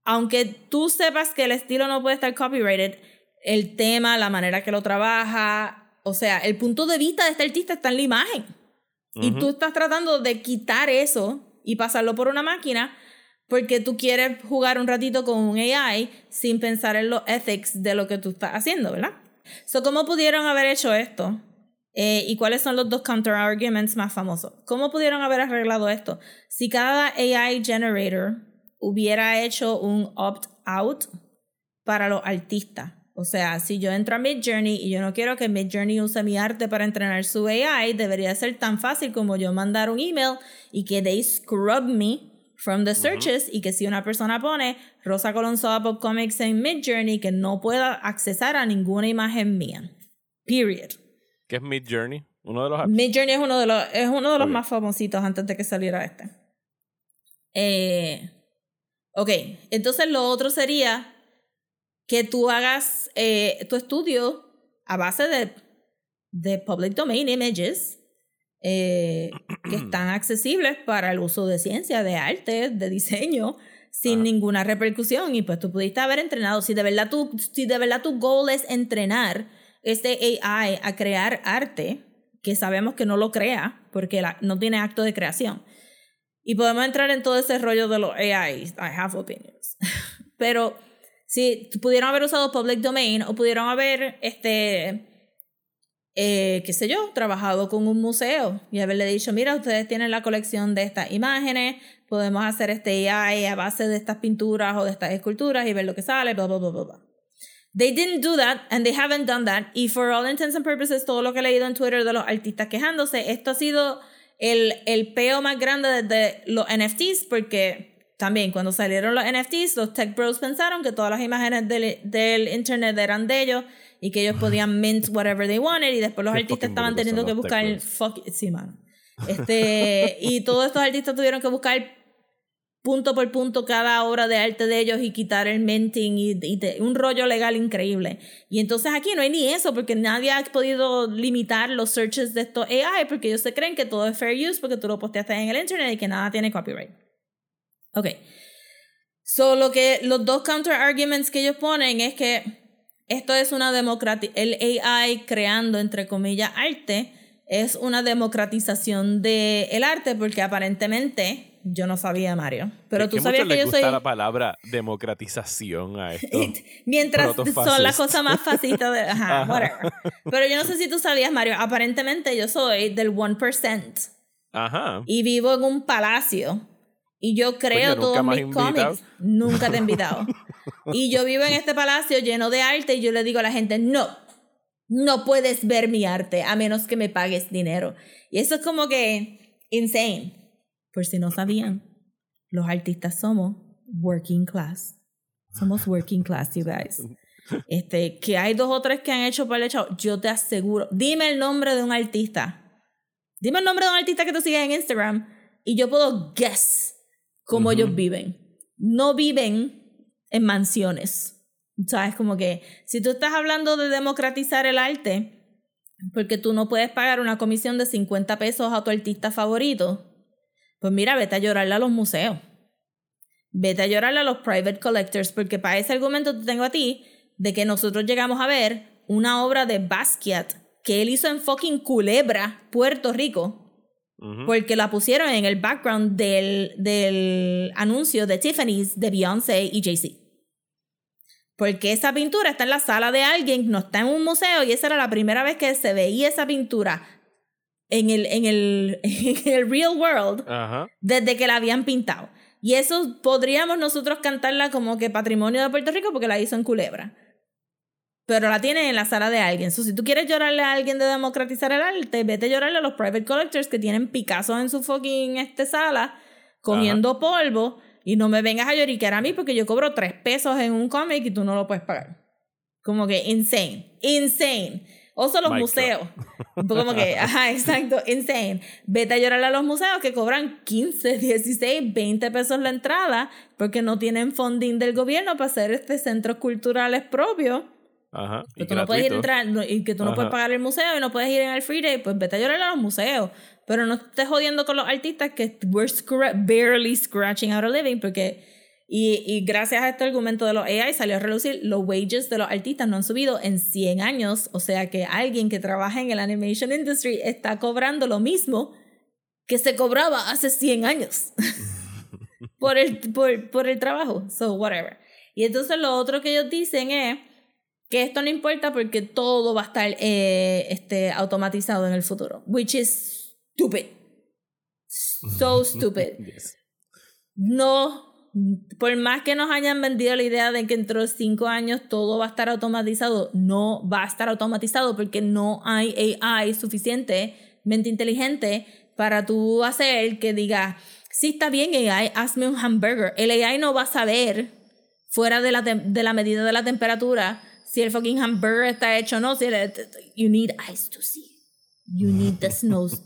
aunque tú sepas que el estilo no puede estar copyrighted, el tema, la manera que lo trabaja, o sea, el punto de vista de este artista está en la imagen. Y Ujú. tú estás tratando de quitar eso y pasarlo por una máquina porque tú quieres jugar un ratito con un AI sin pensar en los ethics de lo que tú estás haciendo, ¿verdad? So, ¿cómo pudieron haber hecho esto? Eh, ¿Y cuáles son los dos counter arguments más famosos? ¿Cómo pudieron haber arreglado esto? Si cada AI generator hubiera hecho un opt-out para los artistas. O sea, si yo entro a Midjourney y yo no quiero que Midjourney use mi arte para entrenar su AI, debería ser tan fácil como yo mandar un email y que they scrub me from the searches y que si una persona pone Rosa Colonzoa Pop Comics en Midjourney que no pueda accesar a ninguna imagen mía. Period. ¿Qué es Mid Journey? Uno de los. Midjourney es uno de los, es uno de los más famositos antes de que saliera este. Eh, ok, entonces lo otro sería que tú hagas eh, tu estudio a base de, de public domain images eh, que *clears throat* están accesibles para el uso de ciencia, de arte, de diseño, sin ninguna repercusión. Y pues tú pudiste haber entrenado. Si de verdad tu, si de verdad tu goal es entrenar este AI a crear arte, que sabemos que no lo crea, porque la- no tiene acto de creación. Y podemos entrar en todo ese rollo de los AIs. I have opinions. *laughs* Pero si pudieron haber usado public domain o pudieron haber, este, eh, qué sé yo, trabajado con un museo y haberle dicho, mira, ustedes tienen la colección de estas imágenes, podemos hacer este AI a base de estas pinturas o de estas esculturas y ver lo que sale, bla, bla, bla, bla. They didn't do that and they haven't done that. Y for all intents and purposes, todo lo que he leído en Twitter de los artistas quejándose, esto ha sido el, el peo más grande desde los NFTs porque también cuando salieron los NFTs, los tech bros pensaron que todas las imágenes del, del internet eran de ellos y que ellos podían mint whatever they wanted y después los Qué artistas estaban teniendo que buscar bros. fuck sí mano este *laughs* y todos estos artistas tuvieron que buscar punto por punto cada obra de arte de ellos y quitar el minting y, un rollo legal increíble. Y entonces aquí no hay ni eso porque nadie ha podido limitar los searches de estos AI porque ellos se creen que todo es fair use porque tú lo posteaste en el internet y que nada tiene copyright. Ok. Solo que los dos counter arguments que ellos ponen es que esto es una democratización, el AI creando entre comillas arte es una democratización del el arte porque aparentemente yo no sabía Mario, pero Es tú que sabías que yo gusta soy la palabra democratización a esto. *laughs* mientras son las cosas más fascistas de ajá, Ajá. whatever. Pero yo no sé si tú sabías Mario, aparentemente yo soy del 1% Ajá. y vivo en un palacio y yo creo Coño, ¿nunca todos mis cómics. Nunca te he invitado. *laughs* y yo vivo en este palacio lleno de arte y yo le digo a la gente, no, no puedes ver mi arte a menos que me pagues dinero. Y eso es como que insane. Por si no sabían, los artistas somos working class. Somos working class, you guys. *laughs* Este, que hay dos o tres que han hecho para el hecho, yo te aseguro. Dime el nombre de un artista. Dime el nombre de un artista que tú sigues en Instagram y yo puedo guess cómo ellos viven. No viven en mansiones. ¿Sabes? Como que si tú estás hablando de democratizar el arte, porque tú no puedes pagar una comisión de 50 pesos a tu artista favorito, pues mira, vete a llorarle a los museos. Vete a llorarle a los private collectors, porque para ese argumento te tengo a ti de que nosotros llegamos a ver una obra de Basquiat que él hizo en fucking Culebra, Puerto Rico, Porque la pusieron en el background del, del anuncio de Tiffany's de Beyoncé y Jay-Z. Porque esa pintura está en la sala de alguien, no está en un museo, y esa era la primera vez que se veía esa pintura en el, en el, *laughs* en el real world Ajá. desde que la habían pintado. Y eso podríamos nosotros cantarla como que patrimonio de Puerto Rico porque la hizo en Culebra. Pero la tienen en la sala de alguien. So, si tú quieres llorarle a alguien de democratizar el arte, vete a llorarle a los private collectors que tienen Picasso en su fucking este sala comiendo polvo y no me vengas a lloriquear a mí porque yo cobro tres pesos en un cómic y tú no lo puedes pagar. Como que insane, insane. Oso los Mic museos. Como que, *laughs* ajá, exacto, insane. Vete a llorarle a los museos que cobran 15, 16, 20 pesos la entrada porque no tienen funding del gobierno para hacer este centros culturales propios. Ajá. Que tú no puedes ir entrar no- y que tú no Ajá. puedes pagar el museo y no puedes ir en el free day, pues vete a llorar a los museos. Pero no estés jodiendo con los artistas que we're scra- barely scratching out a living porque y, y gracias a este argumento de los AI salió a relucir los wages de los artistas no han subido en 100 años, o sea que alguien que trabaja en el animation industry está cobrando lo mismo que se cobraba hace 100 años. *laughs* por el, por, por el trabajo. So, whatever. Y entonces lo otro que ellos dicen es que esto no importa porque todo va a estar eh, este, automatizado en el futuro. Which is stupid. So *laughs* stupid. Yes. No, por más que nos hayan vendido la idea de que dentro de cinco años todo va a estar automatizado, no va a estar automatizado porque no hay AI suficientemente inteligente para tú hacer que diga, sí está bien AI, hazme un hamburger. El AI no va a saber fuera de la, de la medida de la temperatura si el fucking hamburger está hecho o no. Si el- you need eyes to see. You need the nose,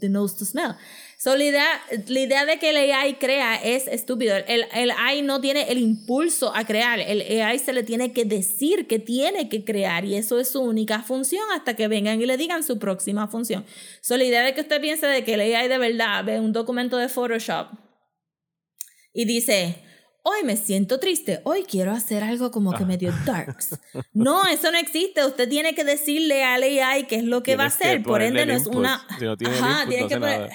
the nose to smell. So, la idea, la idea de que el AI crea es estúpido. El, el AI no tiene el impulso a crear. El AI se le tiene que decir que tiene que crear y eso es su única función hasta que vengan y le digan su próxima función. So, la idea de que usted piense de que el AI de verdad ve un documento de Photoshop y dice, hoy me siento triste, hoy quiero hacer algo como que medio *laughs* darks. No, eso no existe. Usted tiene que decirle al AI qué es lo que va a Tienes hacer. Por ende, no es una... Si no tiene Ajá, input, tienes no que poner...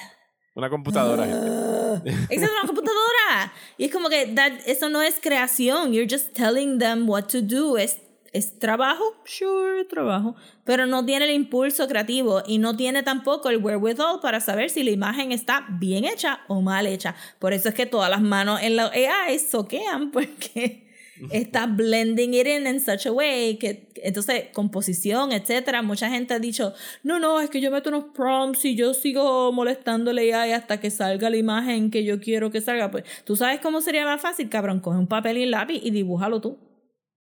Una computadora, gente. Ah, *gasps* Esa es una computadora. Y es como que that- eso no es creación. You're just telling them what to do. Es, es trabajo, sure, trabajo. Pero no tiene el impulso creativo y no tiene tampoco el wherewithal para saber si la imagen está bien hecha o mal hecha. Por eso es que todas las manos en la AI soquean *laughs* porque está blending it in in such a way que entonces composición etcétera mucha gente ha dicho no no es que yo meto unos prompts y yo sigo molestándole AI hasta que salga la imagen que yo quiero que salga pues tú sabes cómo sería más fácil cabrón coge un papel y lápiz y dibújalo tú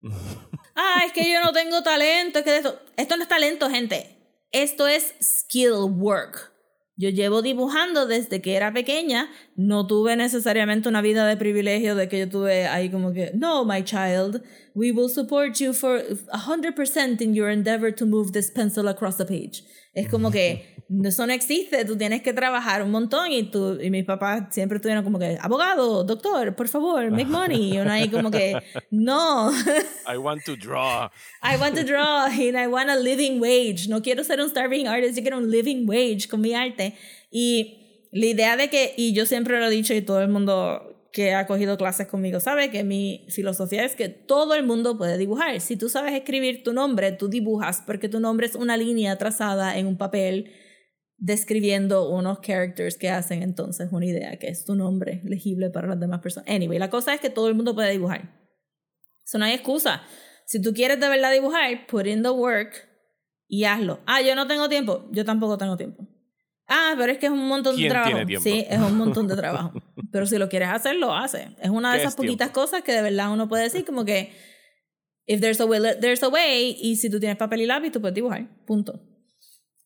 *laughs* ah es que yo no tengo talento es que esto esto no es talento gente esto es skill work yo llevo dibujando desde que era pequeña. No tuve necesariamente una vida de privilegio de que yo tuve ahí como que, no, my child, we will support you for 100% in your endeavor to move this pencil across the page. Es como que *laughs* eso no existe, tú tienes que trabajar un montón y tú y mis papás siempre estuvieron como que, abogado, doctor, por favor, make money. Y uno ahí como que, *laughs* no. I want to draw. I want to draw and I want a living wage. No quiero ser un starving artist, yo quiero un living wage con mi arte. Y la idea de que, y yo siempre lo he dicho y todo el mundo que ha cogido clases conmigo sabe que mi filosofía es que todo el mundo puede dibujar. Si tú sabes escribir tu nombre, tú dibujas porque tu nombre es una línea trazada en un papel describiendo unos characters que hacen entonces una idea que es tu nombre legible para las demás personas. Anyway, la cosa es que todo el mundo puede dibujar. Eso no hay excusa. Si tú quieres de verdad dibujar, put in the work y hazlo. Ah, yo no tengo tiempo. Yo tampoco tengo tiempo. Ah, pero es que es un montón de ¿Quién trabajo. Sí, es un montón de *laughs* trabajo. pero si lo quieres hacer, lo haces. Es una de ¿Qué esas es poquitas tiempo? cosas que de verdad uno puede decir como que if there's a way, there's a way y si tú tienes papel y lápiz, tú puedes dibujar. Punto.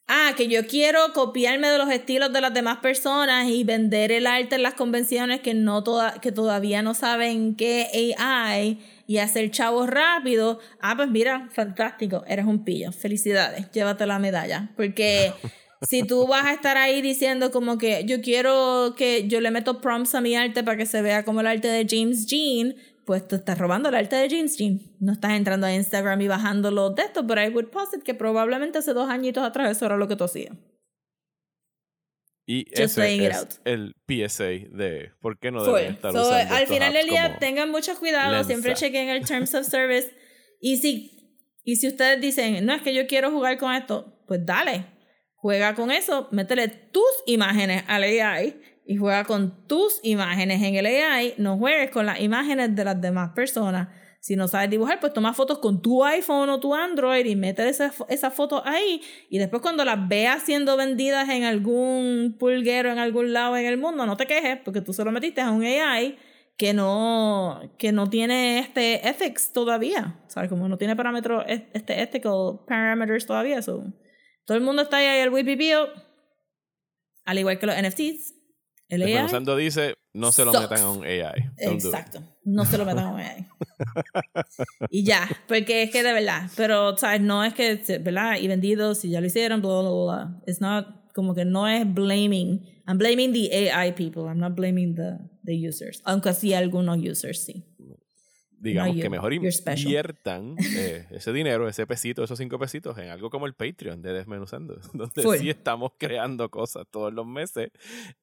Ah, que yo quiero copiarme de los estilos de las demás personas y vender el arte en las convenciones que, no toda, que todavía no saben qué AI y hacer chavos rápido. Ah, pues mira, fantástico, eres un pillo. Felicidades, llévate la medalla. Porque *laughs* si tú vas a estar ahí diciendo como que yo quiero que yo le meto prompts a mi arte para que se vea como el arte de James Jean, pues tú estás robando el arte de James Jean. No estás entrando a Instagram y bajando los de estos, pero I would posit que probablemente hace dos añitos atrás eso era lo que tú hacías. Y Just ese es el PSA de por qué no deben estar So, usando al final del día, tengan mucho cuidado, Lensa. siempre chequen el Terms of Service. Y si, y si ustedes dicen, no es que yo quiero jugar con esto, pues dale, juega con eso, métele tus imágenes al AI y juega con tus imágenes en el AI, no juegues con las imágenes de las demás personas. Si no sabes dibujar, pues toma fotos con tu iPhone o tu Android y métele esa, fo- esa foto ahí. Y después cuando las veas siendo vendidas en algún pulguero, en algún lado en el mundo, no te quejes porque tú solo metiste a un AI que no, que no tiene este ethics todavía. ¿Sabes? Como no tiene parámetros, este ethical parameters todavía. Todo el mundo está ahí al wipipío, al igual que los NFTs. El AI. Usando dice, no se lo metan a un AI. Don't. Exacto. No se lo metan a un AI. *laughs* y ya, porque es que de verdad, pero, ¿sabes? No es que, ¿verdad? Y vendidos, si ya lo hicieron, bla, bla, bla, bla. It's not, como que no es blaming. I'm blaming the AI people. I'm not blaming the, the users. Aunque sí algunos users, sí. Digamos you. que mejor inviertan *laughs* eh, ese dinero, ese pesito, esos cinco pesitos en algo como el Patreon de Desmenuzando, *laughs* donde Full. sí estamos creando cosas todos los meses.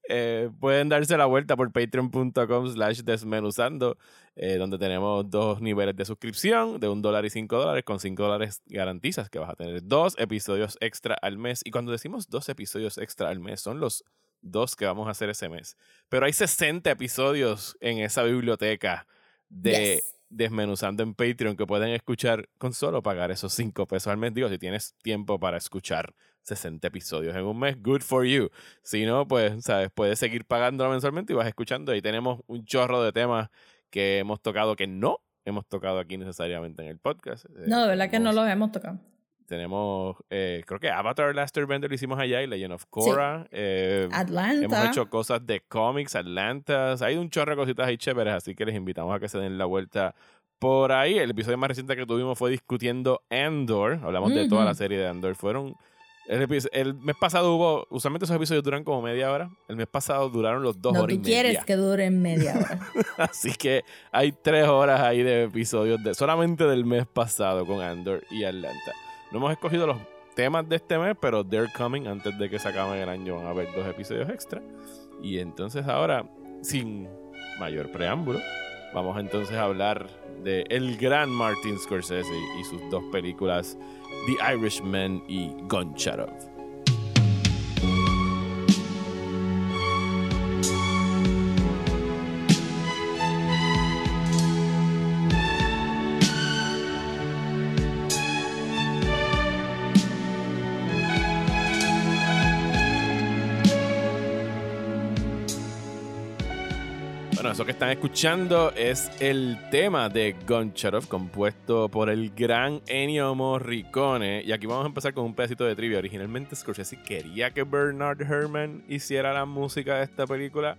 Eh, pueden darse la vuelta por patreon.com slash desmenuzando, eh, donde tenemos dos niveles de suscripción, de un dólar y cinco dólares. Con cinco dólares garantizas que vas a tener dos episodios extra al mes. Y cuando decimos dos episodios extra al mes, son los dos que vamos a hacer ese mes. Pero hay 60 episodios en esa biblioteca de Yes. Desmenuzando en Patreon que pueden escuchar con solo pagar esos 5 pesos al mes. Digo, si tienes tiempo para escuchar 60 episodios en un mes, good for you. Si no, pues, sabes, puedes seguir pagándolo mensualmente y vas escuchando. Y tenemos un chorro de temas que hemos tocado que no hemos tocado aquí necesariamente en el podcast. No, de verdad que no los hemos tocado. Tenemos, eh, creo que Avatar Last Airbender lo hicimos allá y Legend of Korra. eh, Atlanta. Hemos hecho cosas de cómics, Atlantas. Hay un chorro de cositas ahí chéveres, así que les invitamos a que se den la vuelta por ahí. El episodio más reciente que tuvimos fue discutiendo Andor. Hablamos de toda la serie de Andor. Fueron. El, el mes pasado hubo. Usualmente esos episodios duran como media hora. El mes pasado duraron los dos no, horas tú y quieres media. que duren media hora. *laughs* Así que hay tres horas ahí de episodios de solamente del mes pasado con Andor y Atlanta. No hemos escogido los temas de este mes, pero they're coming. Antes de que se acabe el año van a haber dos episodios extra. Y entonces ahora, sin mayor preámbulo, vamos entonces a hablar de el gran Martin Scorsese y sus dos películas, The Irishman y Goncharov. Están escuchando es el tema de Goncharov, compuesto por el gran Ennio Morricone. Y aquí vamos a empezar con un pedacito de trivia. Originalmente Scorsese quería que Bernard Herrmann hiciera la música de esta película.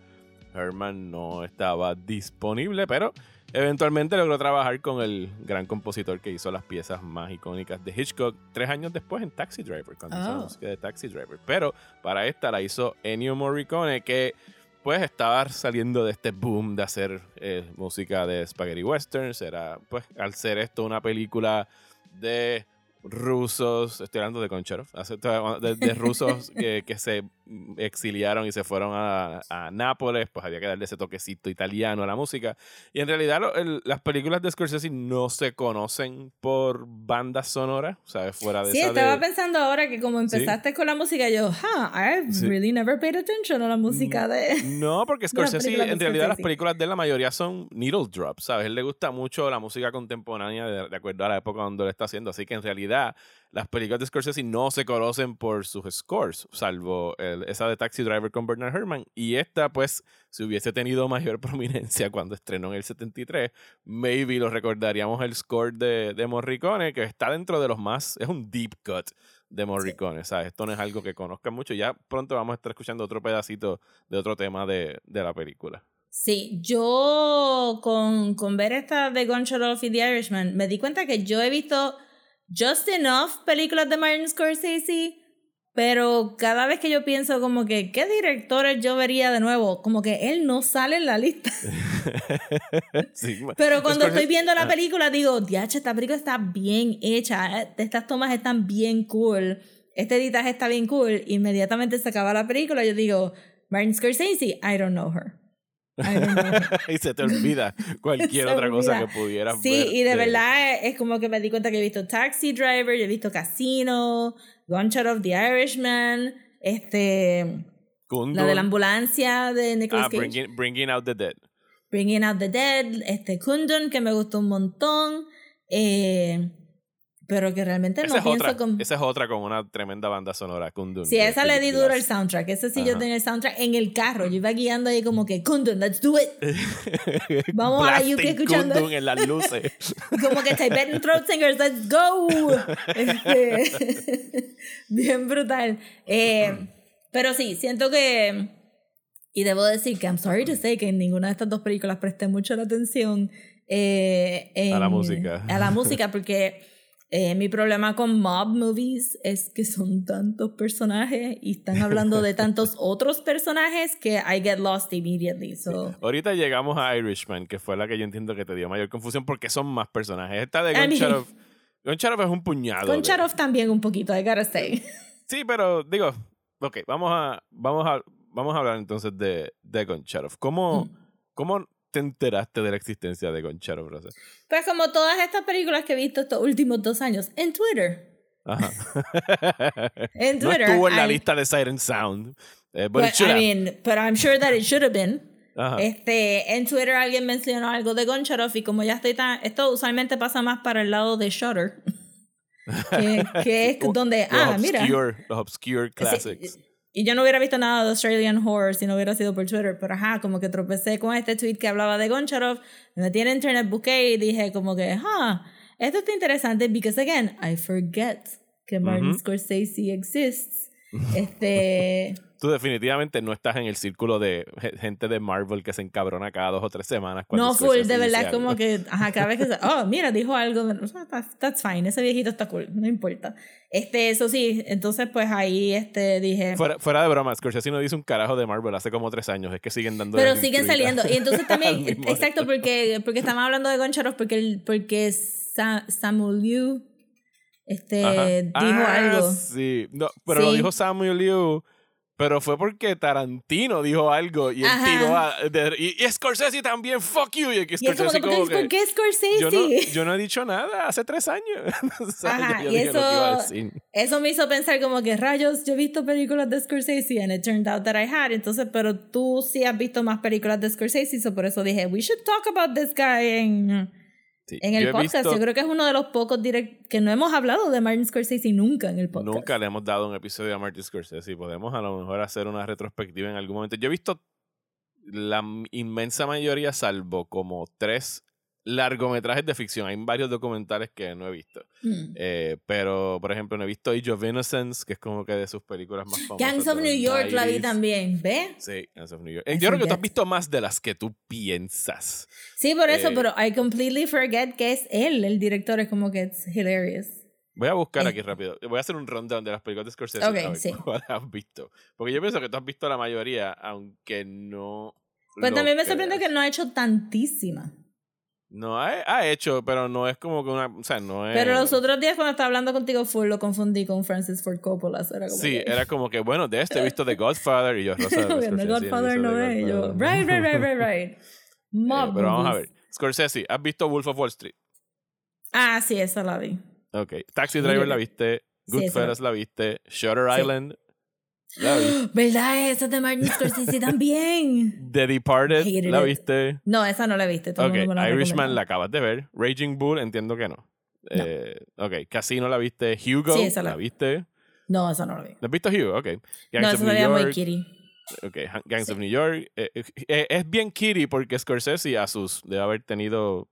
Herrmann no estaba disponible, pero eventualmente logró trabajar con el gran compositor que hizo las piezas más icónicas de Hitchcock tres años después en Taxi Driver, cuando hizo la Oh. música de Taxi Driver. Pero para esta la hizo Ennio Morricone, que pues estaba saliendo de este boom de hacer eh, música de spaghetti westerns. Era, pues, al ser esto una película de rusos, estoy hablando de Goncharov, hace- de, de rusos *laughs* que, que se exiliaron y se fueron a, a Nápoles, pues había que darle ese toquecito italiano a la música. Y en realidad lo- el- las películas de Scorsese no se conocen por bandas sonoras, ¿sabes? Fuera de Sí, esa estaba de- pensando ahora que como empezaste con la música, yo, huh, I've Sí. really never paid attention a la música de... *laughs* No, porque las Scorsese, en realidad las Scorsese. películas de la mayoría son needle drops, ¿sabes? él le gusta mucho la música contemporánea de, de acuerdo a la época donde lo está haciendo. Así que en realidad las películas de Scorsese no se conocen por sus scores, salvo el- esa de Taxi Driver con Bernard Herrmann. Y esta, pues, si hubiese tenido mayor *laughs* prominencia cuando estrenó en el 73, maybe lo recordaríamos el score de, de Morricone, que está dentro de los más, es un deep cut de Morricone, ¿sabes? Esto no es algo que conozcan mucho. Ya pronto vamos a estar escuchando otro pedacito de otro tema de, de la película. Sí, yo con, con ver esta de Goncharov y The Irishman, me di cuenta que yo he visto just enough películas de Martin Scorsese, pero cada vez que yo pienso como que, ¿qué directores yo vería de nuevo? Como que él no sale en la lista. *laughs* Sí, Pero cuando Scorsese- estoy viendo la Ah. película, digo, diache, esta película está bien hecha, eh, estas tomas están bien cool, este editaje está bien cool. Inmediatamente se acaba la película, yo digo, Martin Scorsese, I don't know her. *laughs* y se te olvida cualquier *laughs* Se otra cosa que pudieras Sí, ver. y de verdad es como que me di cuenta que he visto Taxi Driver, yo he visto Casino, Gunshot The Irishman, este, la de la ambulancia de Nicolas Ah, Cage. bringing, Bringing Out the Dead. Bringing Out the Dead, este Kundun, que me gustó un montón, eh, pero que realmente no es, pienso otra, como... esa es otra con una tremenda banda sonora, Kundun. Sí, esa le di duro el soundtrack. Ese sí yo tenía el soundtrack en el carro. Yo iba guiando ahí como que, Kundun, let's do it. *laughs* Vamos a la UK escuchando. Kundun en las luces. *laughs* como que Tibetan Throat Singers, let's go. *laughs* Este, bien brutal. Eh, pero sí, siento que. Y debo decir que I'm sorry to say que en ninguna de estas dos películas presté mucho la atención eh, en- A la música. A la música, porque Eh, mi problema con mob movies es que son tantos personajes y están hablando de tantos *laughs* otros personajes que I get lost immediately. So. Ahorita llegamos a Irishman, que fue la que yo entiendo que te dio mayor confusión porque son más personajes. Esta de I mean- Goncharov, Goncharov es un puñado. Con de- Charov también un poquito, I gotta say. Sí, pero digo, ok, vamos a, vamos a, vamos a hablar entonces de, de Goncharov. ¿Cómo, Mm. ¿Cómo te enteraste de la existencia de Goncharov, Rosa? Pues como todas estas películas que he visto estos últimos dos años, en Twitter. Ajá. *laughs* En no Twitter. estuvo en la I- lista de Siren Sound. eh, but But, I mean, but I'm sure that it should have been. Ajá. Este, en Twitter alguien mencionó algo de Goncharov y como ya estoy tan... Esto usualmente pasa más para el lado de Shutter. *laughs* que, que es donde... Los Ah, mira. obscure, los obscure classics. Sí, y yo no hubiera visto nada de Australian Horror si no hubiera sido por Twitter, pero ajá, como que tropecé con este tweet que hablaba de Goncharov, me metí en internet, busqué y dije como que, ah, esto está interesante because again, I forget que Martin Ujú. Scorsese exists. *laughs* Este, Tú definitivamente no estás en el círculo de ge- gente de Marvel que se encabrona cada dos o tres semanas. no full, de verdad, como que, ajá, cada vez que se, oh, mira, dijo algo, de, "Ah, that's, fine, ese viejito está cool, no importa. Este, eso sí, entonces pues ahí, este, dije, Fuera, fuera de broma, Scorsese no dice un carajo de Marvel hace como tres años. Es que siguen dando. Pero en siguen saliendo. Y entonces *laughs* también, exacto, porque, porque estamos hablando de Goncharov, porque, porque Sa- Samuel Liu este, Ajá. dijo Ah, algo. Sí, no, pero lo dijo Samuel Liu. Pero fue porque Tarantino dijo algo y él tiró a. de- y, y Scorsese también, fuck you. Y, que Y como Scorsese que, ¿por qué, como que, ¿por qué Scorsese? yo, no, yo no he dicho nada hace tres años. *laughs* O sea, Ajá, yo y iba a eso-. Eso me hizo pensar como que rayos, yo he visto películas de Scorsese and it turned out that I had. Entonces, pero tú sí has visto más películas de Scorsese, so por eso dije, we should talk about this guy en, Sí, en el podcast. visto- Yo creo que es uno de los pocos direct que no hemos hablado de Martin Scorsese nunca en el podcast. Nunca le hemos dado un episodio a Martin Scorsese y podemos a lo mejor hacer una retrospectiva en algún momento. Yo he visto la inmensa mayoría, salvo como tres largometrajes de ficción. Hay varios documentales que no he visto. Mm. Eh, pero, por ejemplo, no he visto Age of Innocence, que es como que de sus películas más famosas. Gangs of New York la vi 90s. también, ¿ves? Sí, Gangs of New York. I Yo creo que tú has visto más de las que tú piensas. Sí, por eso, Eh, pero I completely forget que es él, el director, es como que it's hilarious. Voy a buscar Eh. aquí rápido. Voy a hacer un rundown de las películas de Scorsese. Ok, a ver sí. has visto. Porque yo pienso que tú has visto la mayoría, aunque no. Pues lo también me sorprende que no ha hecho tantísima. No ha, ha hecho, pero no es como que una. O sea, no es. Pero los otros días cuando estaba hablando contigo full lo confundí con Francis Ford Coppola. so era como Sí, que- era como que, bueno, de este he visto The Godfather y yo, Rosa. *laughs* Godfather no es. Yo, right, right, right, right, right. *laughs* Eh, Mob pero vamos a ver. Scorsese, ¿has visto Wolf of Wall Street? Ah, sí, esa la vi. Ok. Taxi Driver la viste. Sí, Goodfellas la viste. Shutter Sí. Island la viste. ¿Verdad? Esa es de Martin *laughs* Scorsese también. The Departed la viste. No, esa no la viste. Todo el Ok, mundo me la Irishman la acabas de ver. Raging Bull, entiendo que no. No. Eh, ok, Casino la viste. Hugo Sí, esa la- la viste. No, esa no la vi. ¿La has visto Hugo? Ok. Gangs No, of esa New sería muy York. kitty. Ok, Gangs of New York. Eh, eh, eh, es bien kitty porque Scorsese a sus debe haber tenido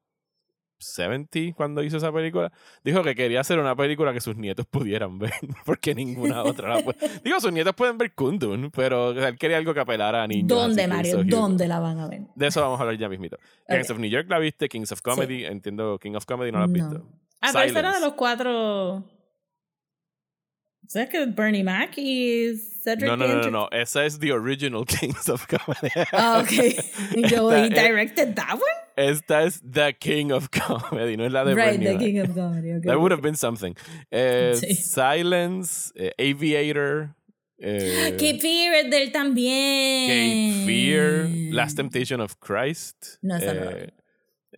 70 cuando hizo esa película. Dijo que quería hacer una película que sus nietos *laughs* pudieran ver porque ninguna *laughs* otra la puede. Digo, sus nietos pueden ver Kundun, pero él quería algo que apelara a niños. ¿Dónde, Mario? ¿Dónde la van a ver? De eso vamos a hablar ya mismito. Gangs Ok. of New York la viste, Kings of Comedy, entiendo King of Comedy no la has No. visto. Ah, pero esa era de los cuatro. ¿Sabes que Bernie Mac y Cedric No, no, no, no, no, esa es the original *laughs* Kings of Comedy. Ah, ok. Y yo, ¿he directed that one? Esta es the King of *laughs* Comedy, no es la de right, Bernie the. King of Comedy. Okay. That would have been something. Eh, Sí. Silence, eh, Aviator, eh, *gasps* Cape Fear es de él también. Cape Fear, Last Temptation of Christ, No, esa no eh,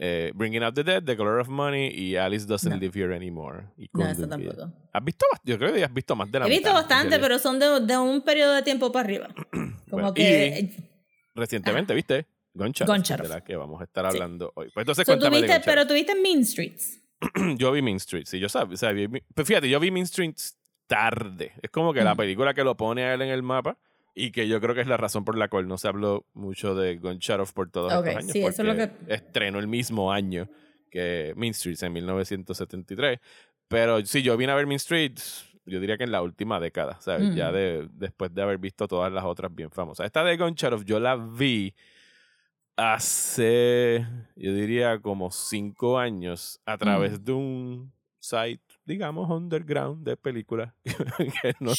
eh, Bringing Out the Dead, The Color of Money y Alice Doesn't No. Live Here Anymore. Y No, esa tampoco. ¿Has visto? Yo creo que has visto más de la He visto mitad, bastante, pero son de, de un periodo de tiempo para arriba. *clears throat* Como Bueno, que. Recientemente, ¿viste? Goncharov, Goncharov. de la que vamos a estar Sí. hablando hoy. Pues entonces So, cuéntame de tuviste, Goncharov. pero tuviste Mean Streets. *clears throat* yo vi Mean Street, sí, yo sabía. O sea, vi- pues fíjate, yo vi Mean Street tarde. Es como que la Mm. película que lo pone a él en el mapa y que yo creo que es la razón por la cual no se habló mucho de Goncharov por todos Ok, estos años. sí, eso es lo porque estrenó el mismo año que Mean Streets en 1973. Pero sí, yo vine a ver Mean Street, yo diría que en la última década, ¿sabes? Mm. Ya de, después de haber visto todas las otras bien famosas. Esta de Goncharov yo la vi hace, yo diría, como cinco años a través Mm. de un site digamos, underground de películas. *laughs* que no,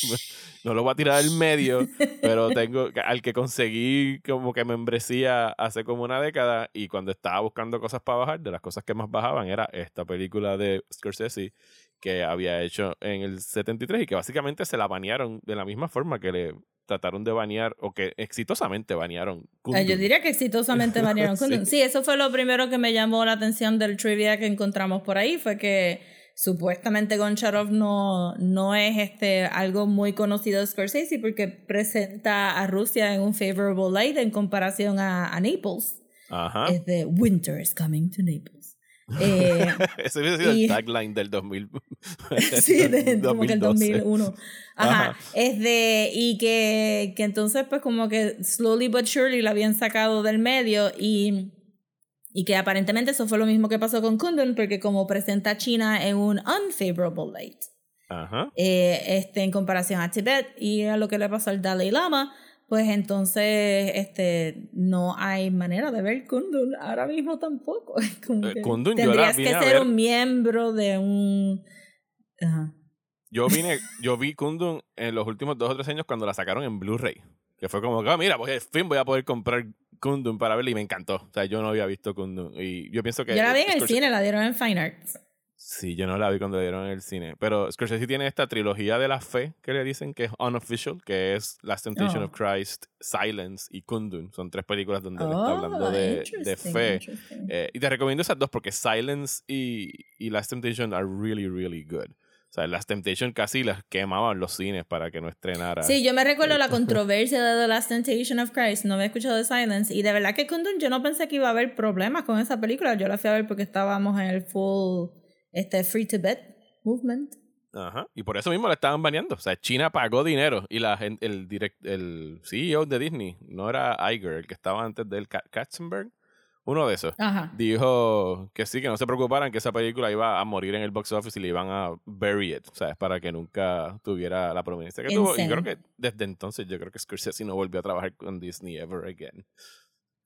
no lo voy a tirar al medio, pero *laughs* tengo al que conseguí como que membresía hace como una década y cuando estaba buscando cosas para bajar, de las cosas que más bajaban era esta película de Scorsese que había hecho en el 73 y que básicamente se la banearon de la misma forma que le trataron de banear o que exitosamente banearon. Kundun. Yo diría que exitosamente *laughs* banearon Kundun. Sí. sí. eso fue lo primero que me llamó la atención del trivia que encontramos por ahí, fue que supuestamente Goncharov no, no es este algo muy conocido de Scorsese porque presenta a Rusia en un favorable light en comparación a, a Naples. Ajá. Es de Winter is coming to Naples. Eh, *laughs* Ese hubiese sido y- el tagline del 2000. *laughs* sí, *laughs* de, como que el 2012. 2001. Ajá. Ajá. Es de, y que, que entonces pues como que slowly but surely la habían sacado del medio y, y que aparentemente eso fue lo mismo que pasó con Kundun porque como presenta a China en un unfavorable light. Ajá. eh, este, en comparación a Tibet y a lo que le pasó al Dalai Lama, pues entonces este, no hay manera de ver Kundun ahora mismo tampoco. *laughs* Como Eh, que Kundun yo la tendrías vine que ser ver- un miembro de un... Ajá. Yo vine, yo vi Kundun en los últimos dos o tres años cuando la sacaron en Blu-ray. Que fue como, ah, mira, pues al fin voy a poder comprar Kundun para verla y me encantó. O sea, yo no había visto Kundun. Y yo pienso que. Yo la vi en el cine, la dieron en Fine Arts. Sí, yo no la vi cuando la dieron en el cine. Pero Scorsese tiene esta trilogía de la fe que le dicen que es unofficial, que es Last Temptation Oh. of Christ, Silence y Kundun. Son tres películas donde él está Oh, hablando de, de fe. Eh, y te recomiendo esas dos porque Silence y, y Last Temptation are really, really good. O sea, Last Temptation casi las quemaban los cines para que no estrenara. Sí, yo me recuerdo la *laughs* controversia de The Last Temptation of Christ. No había escuchado de Silence. Y de verdad que Kundun, yo no pensé que iba a haber problemas con esa película. Yo la fui a ver porque estábamos en el full este, Free Tibet movement. Ajá. Y por eso mismo la estaban baneando. O sea, China pagó dinero y la el, direct, el CEO de Disney, no era Iger, el que estaba antes del Ka- Katzenberg, uno de esos. Ajá. Dijo que sí, que no se preocuparan, que esa película iba a morir en el box office y le iban a bury it, ¿sabes? Para que nunca tuviera la prominencia que tuvo. Y Insane. creo que desde entonces yo creo que Scorsese no volvió a trabajar con Disney ever again.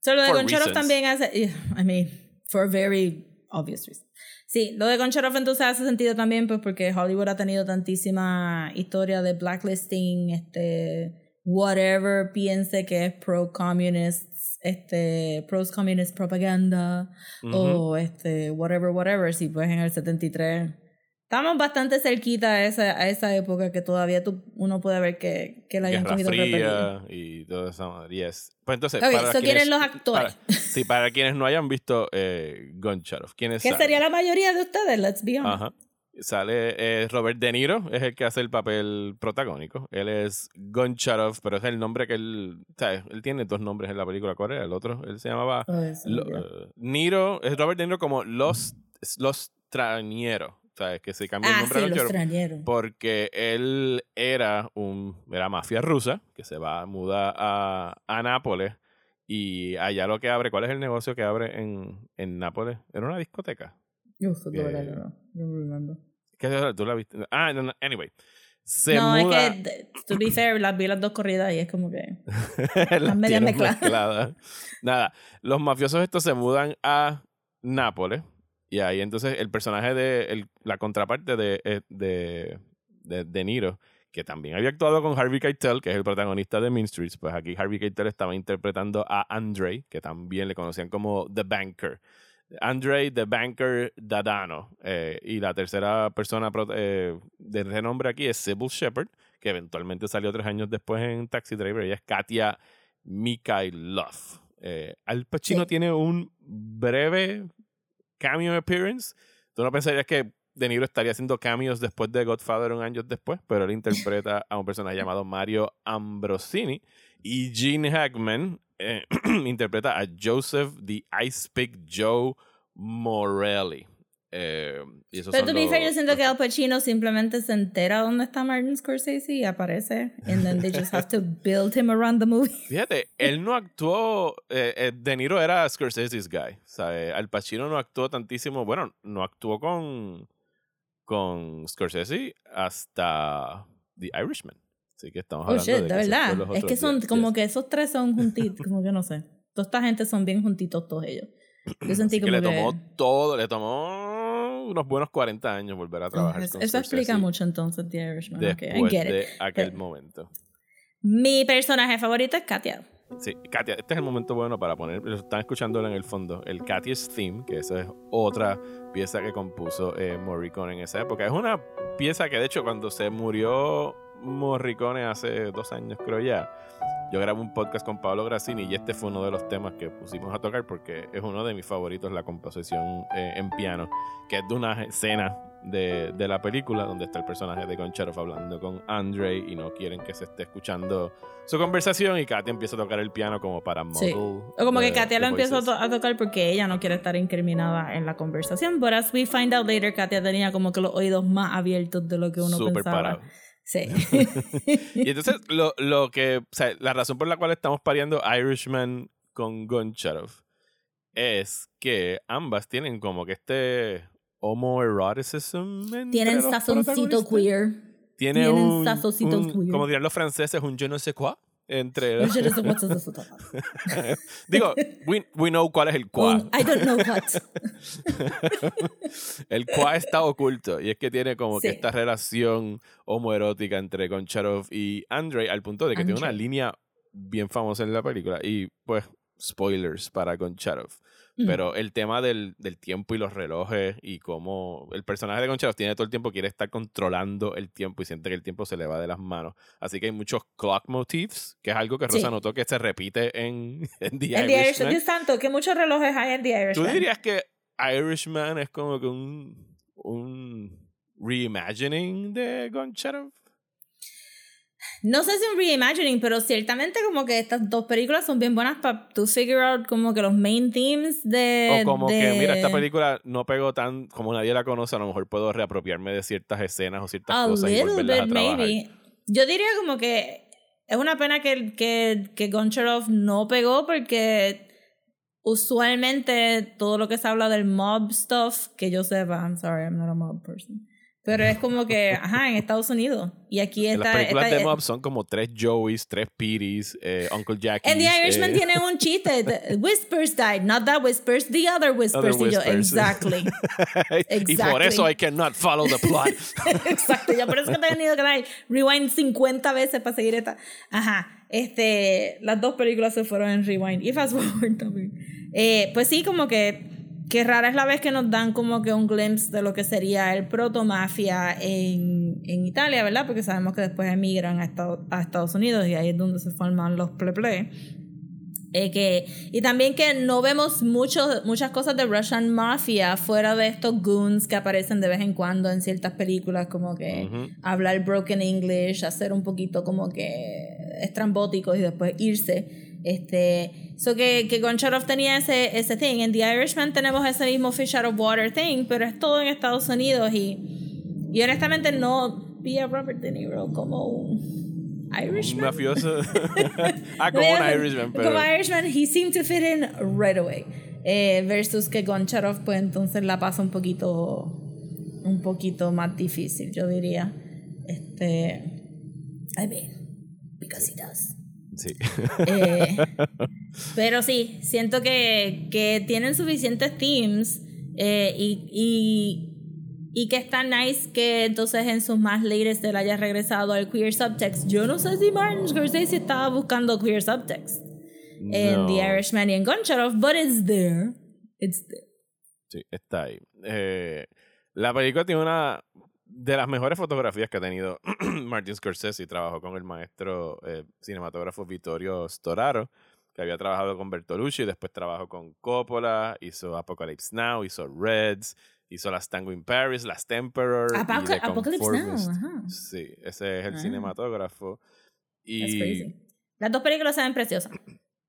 So, lo de reasons. también hace. I mean, for very obvious reasons. Sí, lo de Goncharov entonces hace sentido también, pues porque Hollywood ha tenido tantísima historia de blacklisting, este, whatever piense que es pro-communist, este, pro-communist propaganda, Ujú. o este, whatever, whatever. Sí, pues en el 73. Estamos bastante cerquita a esa, a esa época que todavía tú, uno puede ver que, que la hayan cogido. Fría y todo eso. Yes. Pues entonces, Ok, para so quienes, los actores. para- *laughs* sí, para quienes no hayan visto eh, Goncharov, ¿quiénes Que sería la mayoría de ustedes, let's be honest. Ajá. Sale eh, Robert De Niro, es el que hace el papel protagónico. Él es Goncharov, pero es el nombre que él. Sea, él tiene dos nombres en la película. ¿Cuál era el otro? Él se llamaba. Oh, Lo- eh, Niro, es Robert De Niro como Los, los Trañeros. O sea, es que se cambia el ah, nombre a sí, los Goncharov extrañeros. porque él era un era mafia rusa que se va muda a, a Nápoles y allá lo que abre ¿cuál es el negocio que abre en, en Nápoles? era una discoteca Uf, verdad, eh, no, no remember. ¿Qué tú la viste? ah no, no, anyway se No, muda es que, to be fair, las vi las dos corridas y es como que... *laughs* las medias mezcladas. mezcladas. nada los mafiosos estos se mudan a Nápoles y ahí entonces el personaje de el- la contraparte de, eh, de, de, de Niro que también había actuado con Harvey Keitel, que es el protagonista de Mean Streets, pues aquí Harvey Keitel estaba interpretando a Andre, que también le conocían como The Banker. Andre The Banker Dadano. Eh, y la tercera persona eh, de renombre aquí es Sybil Shepard, que eventualmente salió tres años después en Taxi Driver. Ella es Katia Mikhailov. Eh, Al Pacino Sí. tiene un breve cameo appearance. Tú no pensarías que De Niro estaría haciendo cameos después de Godfather un año después, pero él interpreta a un personaje llamado Mario Ambrosini. Y Gene Hackman eh, *clears throat* interpreta a Joseph the Ice Pick Joe Morelli. Eh, y Pero be los- fair, yo siento que Al Pacino simplemente se entera dónde está Martin Scorsese y aparece. And then they just have to *laughs* build him around the movie. Fíjate, él no actuó. eh, eh, de Niro era Scorsese's guy. ¿sabe? Al Pacino no actuó tantísimo. Bueno, no actuó con, con Scorsese hasta The Irishman. Así que estamos Oh hablando shit, de de que verdad. los Es que son días. como que esos tres son juntitos, *laughs* como que no sé. Toda esta gente son bien juntitos todos ellos. Yo sentí Así que como le que... tomó todo, le tomó unos buenos 40 años volver a trabajar eso, con eso explica mucho entonces The Irishman. Okay, I después get de it. aquel Pero- momento. Mi personaje favorito es Katia. Sí, Katia, este es el momento bueno para poner, lo están escuchándolo en el fondo, el Katya's Theme, que esa es otra pieza que compuso eh, Morricone en esa época. Es una pieza que de hecho cuando se murió Morricone hace dos años creo ya, yo grabé un podcast con Pablo Grassini y este fue uno de los temas que pusimos a tocar porque es uno de mis favoritos, la composición eh, en piano, que es de una escena de, de la película donde está el personaje de Goncharov hablando con Andre y no quieren que se esté escuchando su conversación y Katia empieza a tocar el piano como para Sí. O como que the- Katia lo empieza a, tocar porque ella no quiere estar incriminada en la conversación. But as we find out later, Katia tenía como que los oídos más abiertos de lo que uno Súper pensaba. parado. Sí. *laughs* Y entonces lo, lo que, o sea, la razón por la cual estamos pariendo Irishman con Goncharov es que ambas tienen como que este homoeroticism Tienen sazoncito queer. Tiene tienen un- queer. como dirían los franceses, un je ne sais quoi entre Yo no sé cuál es eso. Digo, we, we know cuál es el cuá. I don't know what. *laughs* El cuá está oculto y es que tiene como que esta relación homoerótica entre Goncharov y Andre al punto de que tiene una línea bien famosa en la película y pues spoilers para Goncharov. Mm. Pero el tema del, del tiempo y los relojes y cómo el personaje de Goncharov tiene todo el tiempo, quiere estar controlando el tiempo y siente que el tiempo se le va de las manos. Así que hay muchos clock motifs, que es algo que Rosa Sí. notó que se repite en, *laughs* en The En Irishman. Dios santo, que muchos relojes hay en The ¿Tú Irishman. dirías que Irishman es como que un, un reimagining de Goncharov? No sé si un reimagining, pero ciertamente como que estas dos películas son bien buenas para tú figure out como que los main themes de... O como que, de- mira, esta película no pegó tan, como nadie la conoce, a lo mejor puedo reapropiarme de ciertas escenas o ciertas A cosas y volverlas a bit, trabajar. maybe. Yo diría como que es una pena que, que, que Goncharov no pegó porque usualmente todo lo que se habla del mob stuff, que yo sepa, I'm sorry, I'm not a mob person. Pero es como que, ajá, en Estados Unidos. Y aquí En las está. películas está- de Mob son como tres Joeys, tres Petey's, eh, Uncle Jackie. En The Irishman tiene un chiste. the *laughs* Whispers died, not that Whispers, the other Whispers. y yo, Whispers. exactly. *laughs* y por exactly. eso I cannot follow the plot. *laughs* Exacto, yo por eso que te he tenido que dar rewind 50 veces para seguir esta. Ajá, este, las dos películas se fueron en rewind y fast forward también. Eh, pues sí, como que, que rara es la vez que nos dan como que un glimpse de lo que sería el proto mafia en, en Italia, ¿verdad? Porque sabemos que después emigran a Estados, a Estados Unidos y ahí es donde se forman los ple eh, que, y también que no vemos muchas cosas de Russian Mafia fuera de estos goons que aparecen de vez en cuando en ciertas películas, como que Ujú. hablar broken English, hacer un poquito como que estrambóticos y después irse. Este, so que, que Goncharov tenía ese, ese thing. En The Irishman tenemos ese mismo Fish Out of Water thing, pero es todo en Estados Unidos y, y honestamente no vi a Robert De Niro como un *laughs* *laughs* Un Irishman. mafioso. ah, como un Irishman, pero. Como Irishman, he seemed to fit in right away. Eh, versus que Goncharov, pues entonces la pasa un poquito, un poquito más difícil, yo diría. Este, I mean, because he does. Sí. Eh, *laughs* pero sí, siento que, que tienen suficientes themes eh, y, y, y que está nice que entonces en sus más latest él haya regresado al queer subtext. Yo no sé si Martin Scorsese estaba buscando queer subtext en No. The Irishman y en Goncharov, but it's there. It's there. Sí, está ahí. Eh, la película tiene una de las mejores fotografías que ha tenido *clears throat* Martin Scorsese trabajó con el maestro eh, cinematógrafo Vittorio Storaro, que había trabajado con Bertolucci, después trabajó con Coppola, hizo Apocalypse Now, hizo Reds, hizo Las Tango in Paris, Las Emperor. y Apocalypse Now, ajá. Sí, ese es el Ah. cinematógrafo. That's Y crazy. Las dos películas se ven preciosas.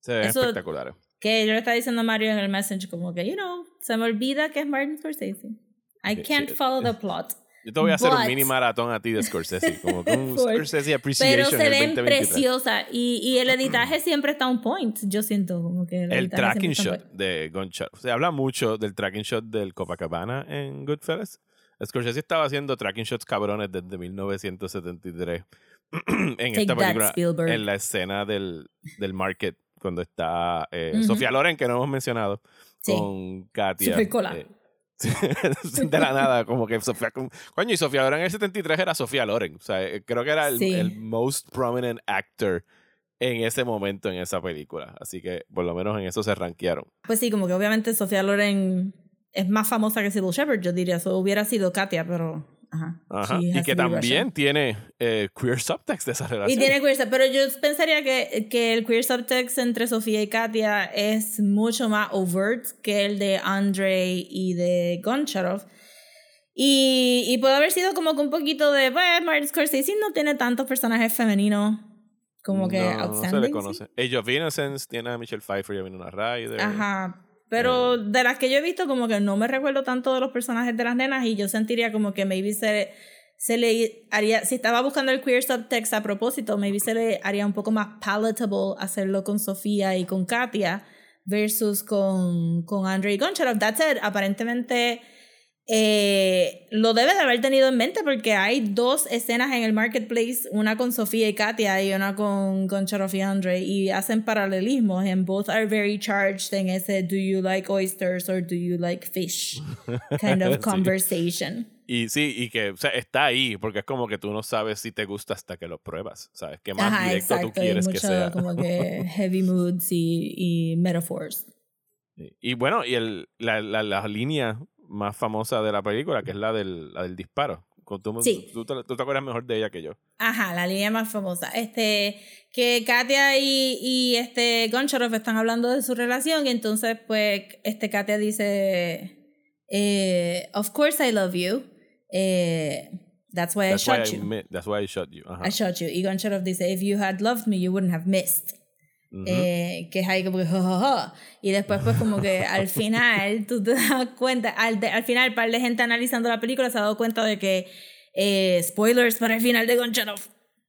se ven Eso- espectaculares. Que yo le estaba diciendo a Mario en el message como que, you know, se me olvida que es Martin Scorsese. I can't follow the *laughs* plot. Yo te voy a hacer un mini maratón a ti de Scorsese, *laughs* como que un Scorsese Appreciation Pero se ven 2023. preciosas y, y el editaje siempre está on point. Yo siento como que el, El tracking shot de Goncharov. Se habla mucho del tracking shot del Copacabana en Goodfellas. Scorsese estaba haciendo tracking shots cabrones desde 1973 *clears throat* en Take esta película, en la escena del, del market, cuando está eh. Sofía Loren, que no hemos mencionado, Sí. con Katia. Eh, *laughs* de la nada, como que Sofía. Coño, y Sofía Loren en el 73 era Sofía Loren. O sea, eh, creo que era el, Sí. el most prominent actor en ese momento en esa película. Así que por lo menos en eso se rankearon. Pues sí, como que obviamente Sofía Loren es más famosa que Sybil Shepherd, yo diría. Eso hubiera sido Katia, pero. Ajá. Ajá. Y que también Russian. tiene eh, queer subtext de esa relación. Y tiene queer subtext, pero yo pensaría que, que el queer subtext entre Sofía y Katia es mucho más overt que el de Andre y de Goncharov. Y, y puede haber sido como que un poquito de, pues, Martin Scorsese no tiene tantos personajes femeninos como que no, no se outstanding. le ¿sí? conoce. Age of Innocence tiene a Michelle Pfeiffer y a Winona Ryder. Ajá. Pero de las que yo he visto, como que no me recuerdo tanto de los personajes de las nenas y yo sentiría como que maybe se, se le haría, si estaba buscando el queer subtext a propósito, maybe se le haría un poco más palatable hacerlo con Sofía y con Katia versus con, con Andrei Goncharov. That's it. Aparentemente eh, lo debe de haber tenido en mente porque hay dos escenas en el marketplace, una con Sofía y Katia y una con Goncharov y Andre, y hacen paralelismos, and both are very charged en ese do you like oysters or do you like fish *laughs* kind of Sí. conversation. Y sí, y que o sea, está ahí, porque es como que tú no sabes si te gusta hasta que lo pruebas, ¿sabes? Que más Ajá, directo exacto, tú y quieres que mucho sea. como que *laughs* heavy moods y, y metaphors. Sí. Y bueno, y el, la, la, la línea más famosa de la película, que es la del, la del disparo. Tú, Sí. tú, te, tú te acuerdas mejor de ella que yo. Ajá, la línea más famosa. Este, que Katia y, y este Goncharov están hablando de su relación y entonces pues este Katia dice, eh, of course I love you. Eh, that's why That's I why shot I, you. mi- that's why I shot you. Ajá. I shot you. Y Goncharov dice, if you had loved me, you wouldn't have missed. Ujú. Eh, que es ahí como que "Jo, jo, jo". y después pues como que al *laughs* final tú te das cuenta al, de- al final un par de gente analizando la película se ha dado cuenta de que eh, spoilers para el final de Goncharov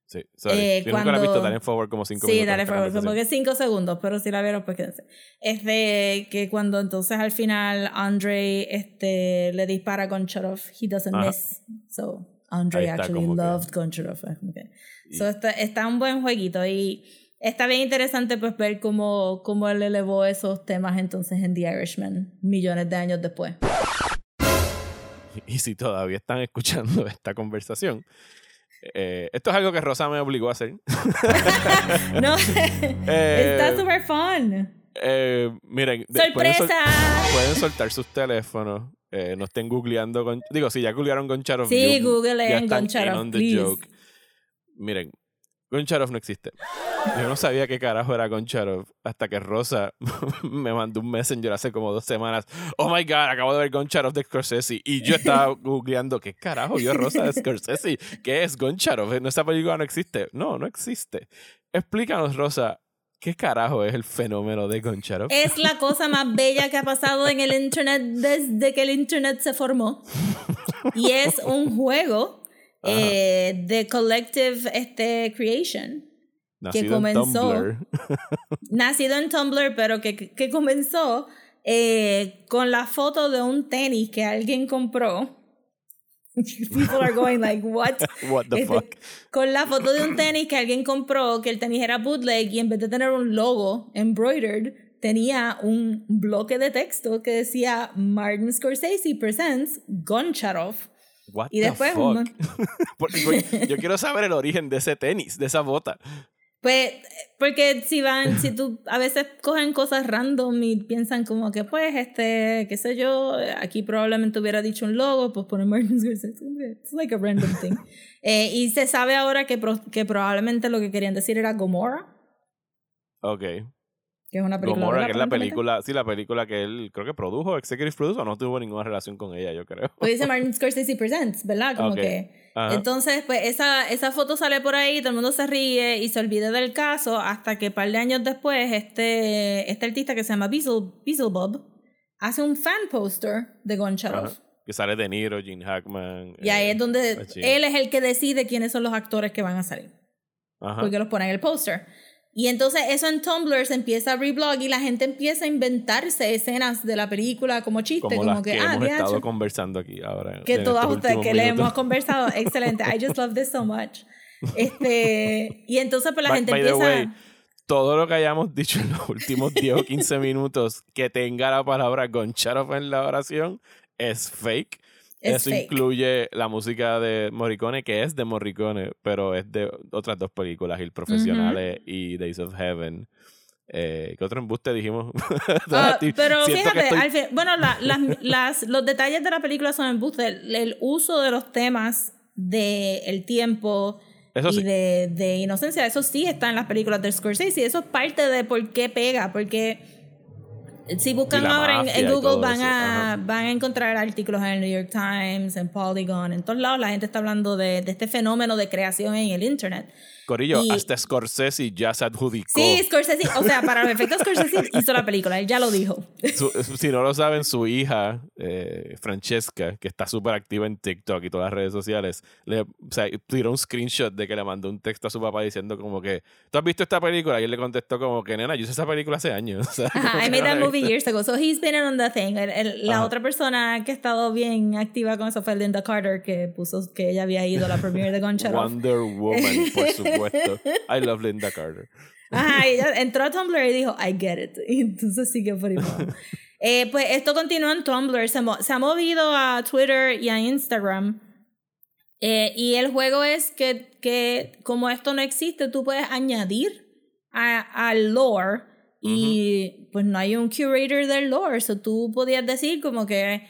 sí, sorry. eh, si nunca la visto, cuando- dale en favor como cinco Sí, minutos. dale esta por favor, como que cinco segundos, pero si la vieron, pues quédense. Es de que cuando entonces al final Andre este, le dispara a Goncharov, he doesn't Ajá. miss. So, Andre está, actually que- loved Goncharov. es como que- Y- So, está, está un buen jueguito y está bien interesante pues ver cómo, cómo él elevó esos temas entonces en The Irishman millones de años después. *laughs* Y si todavía están escuchando *laughs* esta conversación, eh, esto es algo que Rosa me obligó a hacer. *laughs* No, Eh, está super fun. Eh, miren, de- pueden, sol- ¡Sorpresa! pueden soltar sus teléfonos. eh, no estén googleando con. Digo, si ya googlearon Goncharov. Sí, googleen Goncharov. Miren, Goncharov no existe. Yo no sabía qué carajo era Goncharov hasta que Rosa *laughs* me mandó un messenger hace como dos semanas. Oh my god, acabo de ver Goncharov de Scorsese. Y yo estaba *laughs* googleando, ¿qué carajo vio Rosa de Scorsese? ¿Qué es Goncharov? Esa película no existe. No, no existe. Explícanos, Rosa, ¿qué carajo es el fenómeno de Goncharov? Es la cosa más bella que ha pasado en el internet desde que el internet se formó. Y es un juego eh, de collective este, creation. Nacido comenzó- en Tumblr. *laughs* Nacido en Tumblr, pero que, que comenzó eh, con la foto de un tenis que alguien compró. *laughs* People are going like, what? *laughs* What the Este, fuck? Con la foto de un tenis que alguien compró, que el tenis era bootleg y en vez de tener un logo embroidered, tenía un bloque de texto que decía Martin Scorsese presents Goncharov. What y the después fuck? un- *laughs* yo quiero saber el origen de ese tenis, de esa bota. Pues, porque si van, si tú, a veces cogen cosas random y piensan como que, pues, este, qué sé yo, aquí probablemente hubiera dicho un logo, pues ponen Martin Scorsese. It's like a random thing. *laughs* Eh, y se sabe ahora que, pro- que probablemente lo que querían decir era Gomorrah, Ok. Que es una película. Que es la película, sí, la película que él creo que produjo, Executive Producer, o no tuvo ninguna relación con ella, yo creo. Pues dice *laughs* Martin Scorsese Presents, ¿verdad? Como que. Ajá. Entonces, pues esa, esa foto sale por ahí, todo el mundo se ríe y se olvida del caso hasta que un par de años después este, este artista que se llama Beazle, Beazlebob hace un fan poster de Goncharov. Ajá. Que sale De Niro, Gene Hackman. Y ahí eh, es donde él es el que decide quiénes son los actores que van a salir. Ajá. Porque los pone en el póster. Y entonces eso en Tumblr se empieza a reblog y la gente empieza a inventarse escenas de la película como chiste, como, como, las que, que, ah, hemos estado conversando aquí ahora. que todas ustedes que le hemos conversado, *laughs* excelente. I just love this so much. Este, y entonces pues la By- gente by the empieza way, todo lo que hayamos dicho en los últimos 10 o 15 minutos que tenga la palabra Goncharov en la oración es fake. Es Eso fake. incluye la música de Morricone, que es de Morricone, pero es de otras dos películas, El Profesionales y Days of Heaven. Eh, ¿Qué otro embuste dijimos? *laughs* Ah, pero fíjate, estoy- al fin- bueno, la- las, las- los detalles de la película son embuste. El, el uso de los temas del el tiempo Eso y sí. de, de inocencia, eso sí está en las películas de Scorsese y eso es parte de por qué pega, porque si buscan ahora en, Google van a, ajá. van a encontrar artículos en el New York Times, en Polygon, en todos lados la gente está hablando de, de este fenómeno de creación en el Internet. Corillo, y- hasta Scorsese ya se adjudicó. Sí, Scorsese, o sea, para los efectos Scorsese hizo la película, él ya lo dijo. Su- si no lo saben, su hija, eh, Francesca, que está súper activa en TikTok y todas las redes sociales, le o sea, tiró un screenshot de que le mandó un texto a su papá diciendo como que, ¿tú has visto esta película? Y él le contestó como que, nena, yo hice esa película hace años. *laughs* O sea, Ajá, I made that movie years ago. So he's been on the thing. El- el- la Ajá. otra persona que ha estado bien activa con eso fue Linda Carter, que puso que ella había ido a la premiere de Gun Shut Off. Wonder Woman, por supuesto. *laughs* *laughs* I love Linda Carter. Ajá, ella *laughs* entró a Tumblr y dijo, I get it. *laughs* Y entonces sigue por ahí. Eh, pues esto continúa en Tumblr, se, mo- se ha movido a Twitter y a Instagram. Eh, y el juego es que, que como esto no existe, tú puedes añadir al lore y pues no hay un curator del lore. So tú podías decir como que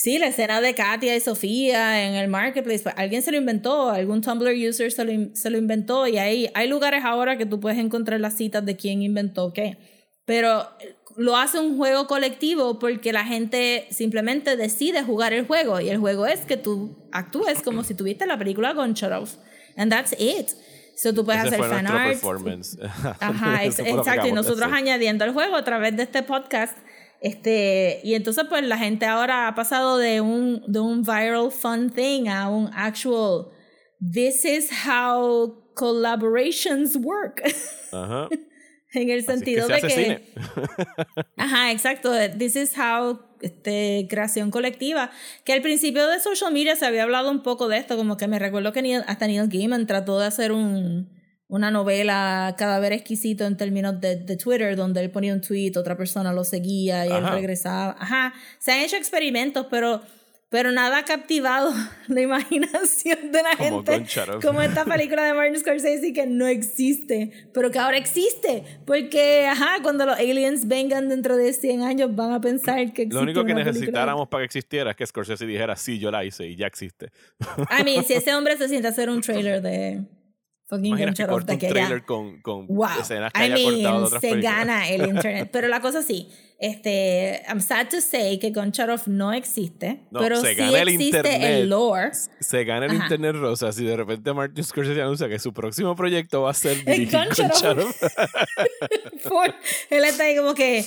sí, la escena de Katia y Sofía en el marketplace, pues alguien se lo inventó, algún Tumblr user se lo, se lo inventó y hay, hay lugares ahora que tú puedes encontrar las citas de quién inventó qué. Pero lo hace un juego colectivo porque la gente simplemente decide jugar el juego y el juego es que tú actúes como si tuviste la película con Off. And that's it. So tú puedes Ese hacer fan art. performance. Ajá, *laughs* exacto. Y nosotros añadiendo el juego a través de este podcast. Este, y entonces, pues la gente ahora ha pasado de un, de un viral fun thing a un actual. This is how collaborations work. Ajá. *laughs* en el Así que sentido se de hace que. cine. *laughs* Ajá, exacto. This is how este, creación colectiva. Que al principio de social media se había hablado un poco de esto, como que me recuerdo que Neil- hasta Neil Gaiman trató de hacer un, una novela cadáver exquisito en términos de, de Twitter, donde él ponía un tweet, otra persona lo seguía y él Ajá. regresaba. Ajá, se han hecho experimentos, pero, pero nada ha captivado *laughs* la imaginación de la Como gente. Como esta película de Martin Scorsese que no existe, pero que ahora existe. Porque, ajá, cuando los aliens vengan dentro de 100 años van a pensar que existe Lo único que necesitáramos para que existiera es que Scorsese dijera, sí, yo la hice y ya existe. I mean, si *laughs* ese hombre se siente a hacer un trailer de fucking Imagina que corta un que trailer con, con Wow. escenas que I haya cortado de mean, otras se películas. gana el *laughs* internet. Pero la cosa sí, este, I'm sad to say que Off no existe, No, pero se sí gana el existe internet. el lore. Se gana el Ajá. internet rosa si de repente Martin Scorsese anuncia que su próximo proyecto va a ser El. Shadow. Por- él está ahí como que, eh,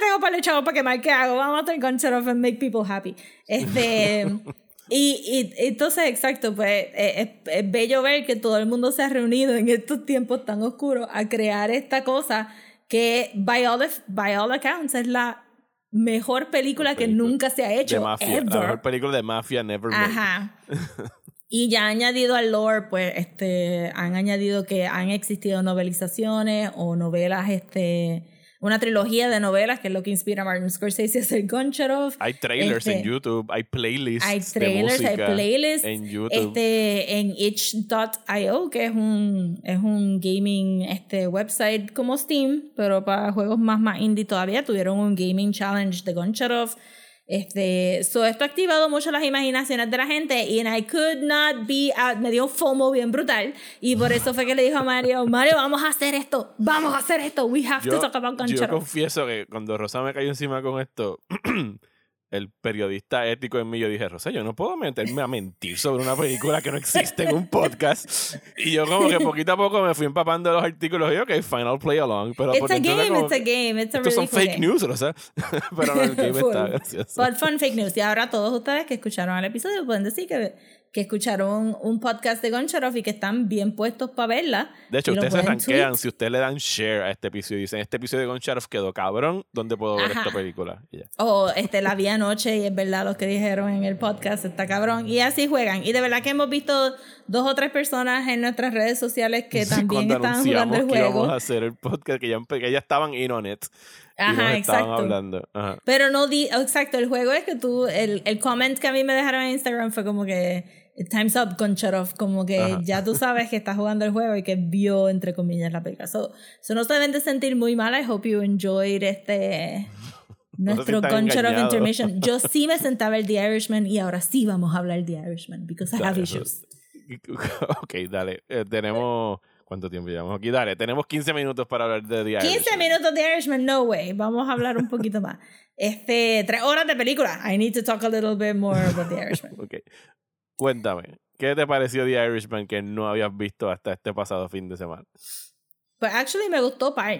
tengo para el chavo para quemar, ¿qué hago? Vamos a hacer Off and make people happy. Este, *laughs* y, y entonces, exacto, pues eh, es, es bello ver que todo el mundo se ha reunido en estos tiempos tan oscuros a crear esta cosa que, by all, by all accounts, es la mejor película que película nunca se ha hecho de mafia. La ever. mejor película de mafia never made. Ajá. *laughs* Y ya han añadido al lore, pues, este, han añadido que han existido novelizaciones o novelas, este, una trilogía de novelas, que es lo que inspira a Martin Scorsese a hacer Off. Hay trailers Este, en YouTube, hay playlists Hay de trailers, hay playlists. en YouTube. Este, en itch.io, que es un, es un gaming este, website como Steam, pero para juegos más, más indie todavía, tuvieron un gaming challenge de Off. Este, so esto ha activado mucho las imaginaciones de la gente y I could not be out, me dio un FOMO bien brutal y por eso fue que le dijo a Mario, Mario, vamos a hacer esto, vamos a hacer esto, we have to yo, talk about Gun yo confieso que cuando Rosa me cayó encima con esto, *clears throat* el periodista ético en mí, yo dije, Rosa, yo no puedo meterme a mentir sobre una película que no existe en un podcast. Y yo como que poquito a poco me fui empapando de los artículos y, ok, final play along. Pero It's por a game, como it's a game, it's a really son cool fake game. news, Rosa. *laughs* pero no, el game está *laughs* gracioso. But fun fake news. Y ahora todos ustedes que escucharon el episodio pueden decir que, que escucharon un podcast de Goncharov y que están bien puestos para verla. De hecho, ustedes se tweet. si ustedes le dan share a este episodio y dicen, este episodio de Goncharov quedó cabrón, ¿dónde puedo ver esta película? O este, la vi anoche y es verdad lo que dijeron en el podcast, está cabrón. Y así juegan. Y de verdad que hemos visto dos o tres personas en nuestras redes sociales que Sí, también anunciamos jugando el que íbamos juego. a hacer el podcast, que ya, que ya estaban in on it. Ajá, estaban exacto. hablando. Ajá. Pero no di, exacto, el juego es que tú, el, el comment que a mí me dejaron en Instagram fue como que time's up con Cherov, como que Ajá. ya tú sabes que estás jugando el juego y que vio entre comillas la película. So, so no se deben de sentir muy mal, I hope you enjoyed este *laughs* nuestro of engañados. Intermission. *laughs* Yo sí me sentaba el The Irishman y ahora sí vamos a hablar The Irishman because I have issues. *laughs* Ok, dale. Eh, tenemos. ¿Cuánto tiempo llevamos aquí? Dale, tenemos 15 minutos para hablar de The 15 Irishman. minutos de Irishman, no way. Vamos a hablar un poquito más. Este, tres horas de película. I need to talk a little bit more about The Irishman. Ok. Cuéntame, ¿qué te pareció The Irishman que no habías visto hasta este pasado fin de semana? Pues actually me gustó par.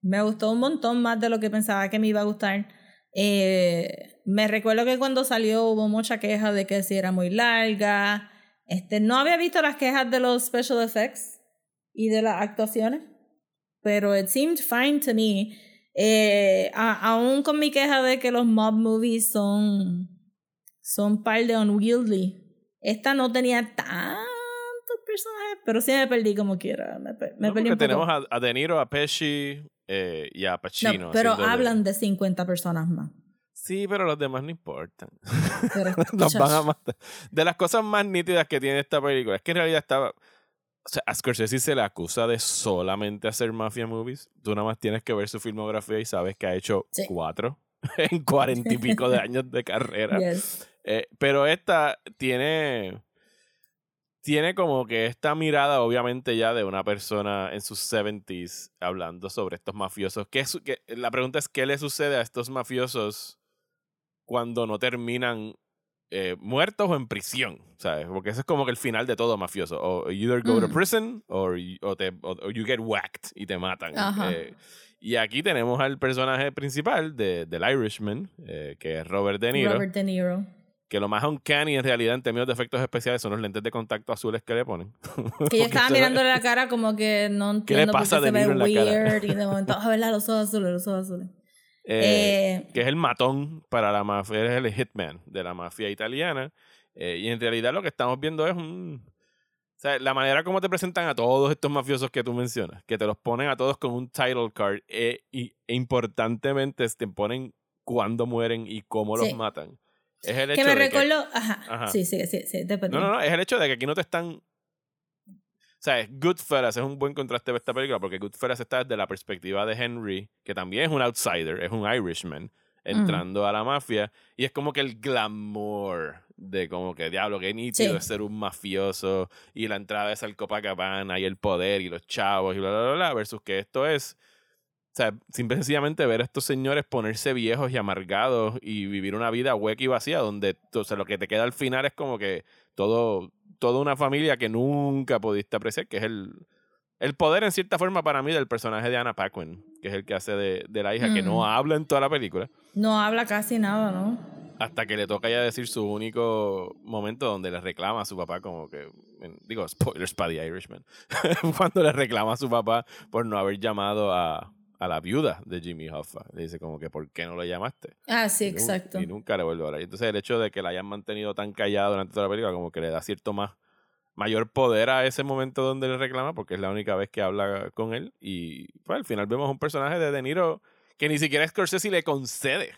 Me gustó un montón más de lo que pensaba que me iba a gustar. Eh, me recuerdo que cuando salió hubo mucha queja de que si era muy larga. Este, no había visto las quejas de los special effects y de las actuaciones, pero it seemed fine to me. Eh, aún con mi queja de que los mob movies son son par de unwieldy. Esta no tenía tantos personajes, pero sí me perdí como quiera. Me, per- me No, perdí porque un poco. tenemos a, a De Niro, a Pesci eh, y a Pacino. No, pero haciendo de- hablan de 50 personas más. Sí, pero los demás no importan. *laughs* Nos van a matar. De las cosas más nítidas que tiene esta película es que en realidad estaba. O sea, a Scorsese se le acusa de solamente hacer mafia movies. Tú nada más tienes que ver su filmografía y sabes que ha hecho Sí. cuatro *laughs* en cuarenta y pico de años de carrera. yes. Eh, pero esta tiene. Tiene como que esta mirada, obviamente, ya de una persona en sus 70s hablando sobre estos mafiosos. ¿Qué qué- la pregunta es: ¿qué le sucede a estos mafiosos cuando no terminan eh, muertos o en prisión? ¿Sabes? Porque eso es como que el final de todo mafioso. O you either go to Mm. prison or, te, you get whacked y te matan. Eh, y aquí tenemos al personaje principal de, del Irishman, eh, que es Robert De Niro Robert De Niro. que lo más uncanny en realidad en términos de efectos especiales son los lentes de contacto azules que le ponen. *laughs* Que yo estaba mirándole la cara como que no ¿Qué le entiendo por pasa a qué se De ve la cara? weird. Y de *laughs* momento, a ver, los ojos azules, los ojos azules. eh, Eh, que es el matón para la mafia, es el hitman de la mafia italiana. Eh, y en realidad lo que estamos viendo es un... O sea, la manera como te presentan a todos estos mafiosos que tú mencionas, que te los ponen a todos con un title card eh, y, e importantemente te ponen cuándo mueren y cómo los Sí. matan. Es el que hecho me de recuerdo. Ajá. Ajá. Sí, sí, sí. sí No, no, no, es el hecho de que aquí no te están. O sea, Goodfellas es un buen contraste de esta película porque Goodfellas está desde la perspectiva de Henry, que también es un outsider, es un Irishman, entrando a la mafia. Y es como que el glamour de como que, diablo, qué nítido Sí. es ser un mafioso y la entrada es al Copacabana y el poder y los chavos y bla, bla, bla, bla, versus que esto es. O sea, simple y sencillamente ver a estos señores ponerse viejos y amargados y vivir una vida hueca y vacía, donde o sea, lo que te queda al final es como que todo, toda una familia que nunca pudiste apreciar, que es el, el poder en cierta forma para mí del personaje de Anna Paquin, que es el que hace de, de la hija, que no Mm. habla en toda la película, No habla casi nada, ¿no? Hasta que le toca ya decir su único momento donde le reclama a su papá como que, en- digo, spoilers para The Irishman, *laughs* cuando le reclama a su papá por no haber llamado a, a la viuda de Jimmy Hoffa. Le dice como que, ¿por qué no lo llamaste? Ah, sí, Y exacto. Y nunca le vuelve a hablar. Y Entonces el hecho de que la hayan mantenido tan callada durante toda la película como que le da cierto más mayor poder a ese momento donde le reclama porque es la única vez que habla con él y pues al final vemos un personaje de De Niro que ni siquiera Scorsese le concede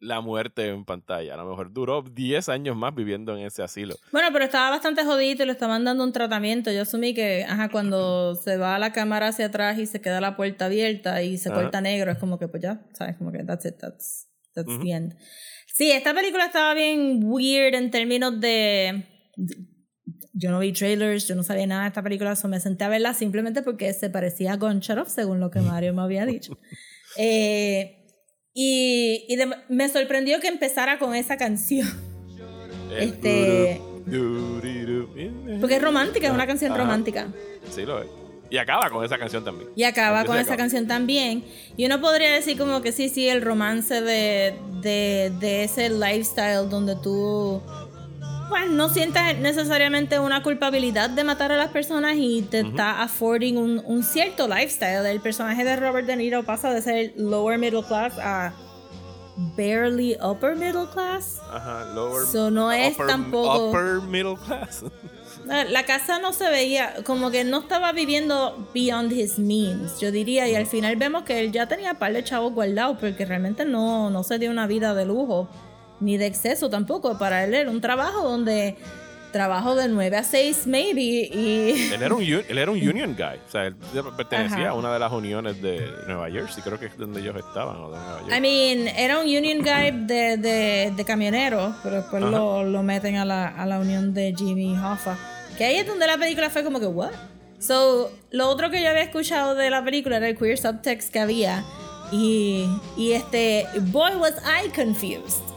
la muerte en pantalla. A lo mejor duró 10 años más viviendo en ese asilo. Bueno, pero estaba bastante jodido y le estaban dando un tratamiento. Yo asumí que, ajá, cuando *clears throat* se va la cámara hacia atrás y se queda la puerta abierta y se Ajá. corta negro, es como que, pues ya, ¿sabes? Como que that's it, that's, that's the end. Sí, esta película estaba bien weird en términos de. Yo no vi trailers, yo no sabía nada de esta película, so me senté a verla simplemente porque se parecía a Goncharov, según lo que *laughs* Mario me había dicho. Eh, y y de- me sorprendió que empezara con esa canción. Este- Porque es romántica, es una canción romántica. Sí, lo es. Y acaba con esa canción también. Y acaba con esa canción también. Y uno podría decir como que sí, sí, el romance de, de, de ese lifestyle donde tú pues no sientas necesariamente una culpabilidad de matar a las personas y te está affording un, un cierto lifestyle. El personaje de Robert De Niro pasa de ser lower middle class a barely upper middle class. Ajá, lower. So, no es upper, tampoco- Upper middle class. *laughs* La casa no se veía, como que no estaba viviendo beyond his means, yo diría, y al final vemos que él ya tenía par de chavos guardados, porque realmente no, no se dio una vida de lujo, ni de exceso tampoco. Para él era un trabajo donde trabajo de 9 a 6 maybe, y *laughs* él, era un, él era un union guy. O sea, él pertenecía Ajá. a una de las uniones de Nueva Jersey. Creo que es donde ellos estaban. O de Nueva York. I mean, era un union guy de, de, de camioneros, pero después lo, lo meten a la, a la unión de Jimmy Hoffa. Que ahí es donde la película fue como que, ¿what? So, lo otro que yo había escuchado de la película era el queer subtext que había. Y, y este, boy was I confused.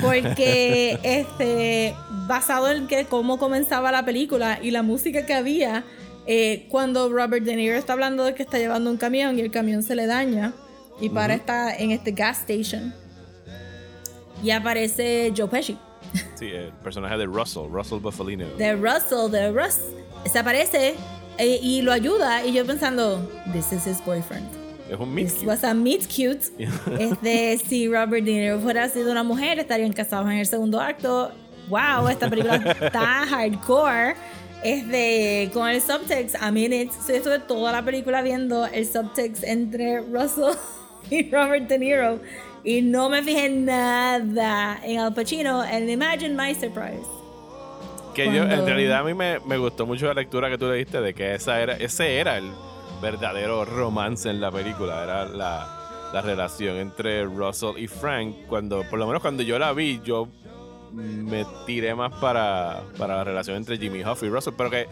Porque, este, basado en que cómo comenzaba la película y la música que había, eh, cuando Robert De Niro está hablando de que está llevando un camión y el camión se le daña y para está en este gas station y aparece Joe Pesci. Sí, el personaje de Russell, Russell Buffalino. de Russell de Russ. Se aparece eh, y lo ayuda y yo pensando this is his boyfriend es un meet cute. was a meet cute. *laughs* Este si Robert De Niro fuera sido una mujer estarían casados en el segundo acto. Wow esta película está *laughs* hardcore. Este con el subtext a minutes so yo estuve toda la película viendo el subtext entre Russell *laughs* y Robert De Niro. Y no me fijé nada. En Al Pacino and imagine my surprise. Que yo, en Cuando- realidad, a mí me, me gustó mucho la lectura que tú le diste de que esa era, ese era el verdadero romance en la película. Era la, la relación entre Russell y Frank. Cuando, por lo menos cuando yo la vi, yo me tiré más para, para la relación entre Jimmy Huff y Russell. Pero que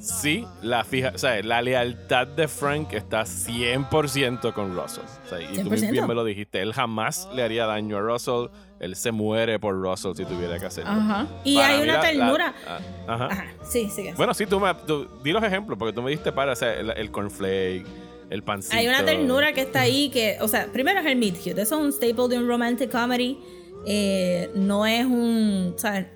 sí, la fija, o sea, la lealtad de Frank está 100% con Russell. O sea, y tú muy 100%. bien me lo dijiste. Él jamás le haría daño a Russell. Él se muere por Russell si tuviera que hacerlo. Ajá. Y Para hay una la- la- ternura. ah, ajá. Ajá, sí, sigue. Bueno, sí, tú me tú- di los ejemplos, porque tú me diste para o sea, el, el cornflake, el pancito. Hay una ternura que está ahí que, o sea, primero es el meet cute. Eso es un staple de un romantic comedy. Eh, no es un, o sea,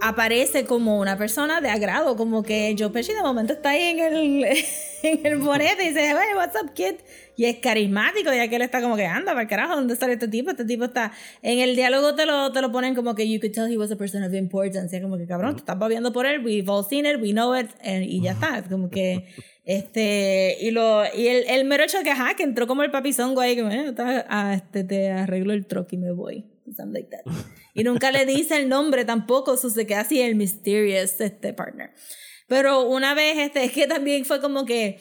aparece como una persona de agrado, como que Joe Pesci de momento está ahí en el, *laughs* en el bonete y dice, hey, what's up, kid? Y es carismático, y aquel está como que anda, para el carajo, ¿dónde está este tipo? Este tipo está. En el diálogo te lo, te lo ponen como que you could tell he was a person of importance. Y es como que cabrón, te estás babiando por él, we've all seen it, we know it, and- y ya está. Es como que. Este, y lo, y el, el mero hecho que, ajá, que entró como el papizongo ahí, que me, está- ah, este, te arreglo el truck y me voy. Something like that. Y nunca le dice el nombre tampoco, eso se queda así el mysterious, este, partner. Pero una vez, este, es que también fue como que,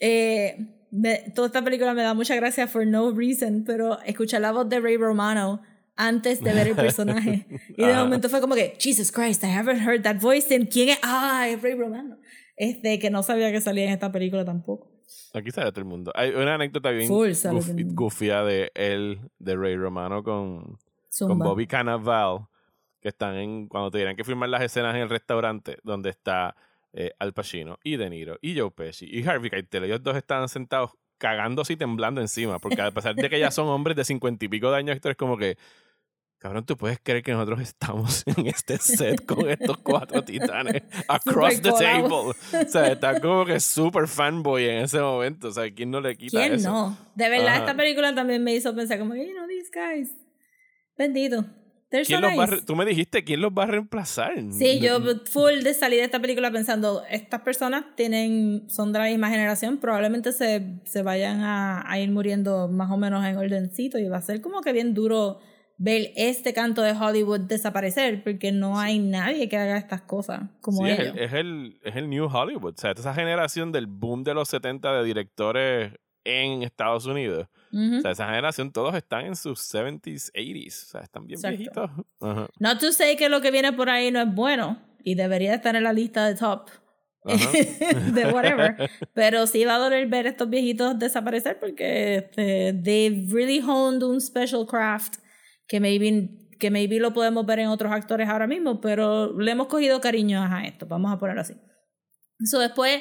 eh, me- toda esta película me da mucha gracia for no reason, pero escuchar la voz de Ray Romano antes de ver el personaje. *laughs* Y de Ajá. momento fue como que, Jesus Christ, I haven't heard that voice in quién es, ah, es Ray Romano. Este, que no sabía que salía en esta película tampoco. Aquí sale todo el mundo. Hay una anécdota bien goofy- de él, de Ray Romano con, con Zumba. Bobby Cannavale, que están en, cuando tuvieran que filmar las escenas en el restaurante, donde está eh, Al Pacino y De Niro y Joe Pesci y Harvey Keitel. Ellos dos estaban sentados cagándose y temblando encima, porque a pesar de que ya son hombres de cincuenta y pico de años, esto es como que, cabrón, tú puedes creer que nosotros estamos *laughs* en este set con estos cuatro titanes across the Super table. colado. O sea, está como que super fanboy en ese momento. O sea, ¿quién no le quita ¿Quién eso? no? De verdad, Ajá. esta película también me hizo pensar como, you know, these guys, bendito. ¿Quién los va tú me dijiste, ¿quién los va a reemplazar? Sí, yo full de salir de esta película pensando, estas personas tienen, son de la misma generación, probablemente se, se vayan a, a ir muriendo más o menos en ordencito y va a ser como que bien duro ver este canto de Hollywood desaparecer porque no hay nadie que haga estas cosas como Sí, es ellos. el, es, el, es el New Hollywood. O sea, esa generación del boom de los 70 de directores en Estados Unidos. Ujú. O sea, esa generación todos están en sus 70s, 80s. O sea, están bien Exacto. viejitos. Ajá. Not to say que lo que viene por ahí no es bueno y debería estar en la lista de top Ajá. *laughs* de whatever. Pero sí va a doler ver estos viejitos desaparecer porque este, they've really honed un special craft que maybe, que maybe lo podemos ver en otros actores ahora mismo, pero le hemos cogido cariño a esto, vamos a ponerlo así. So, después,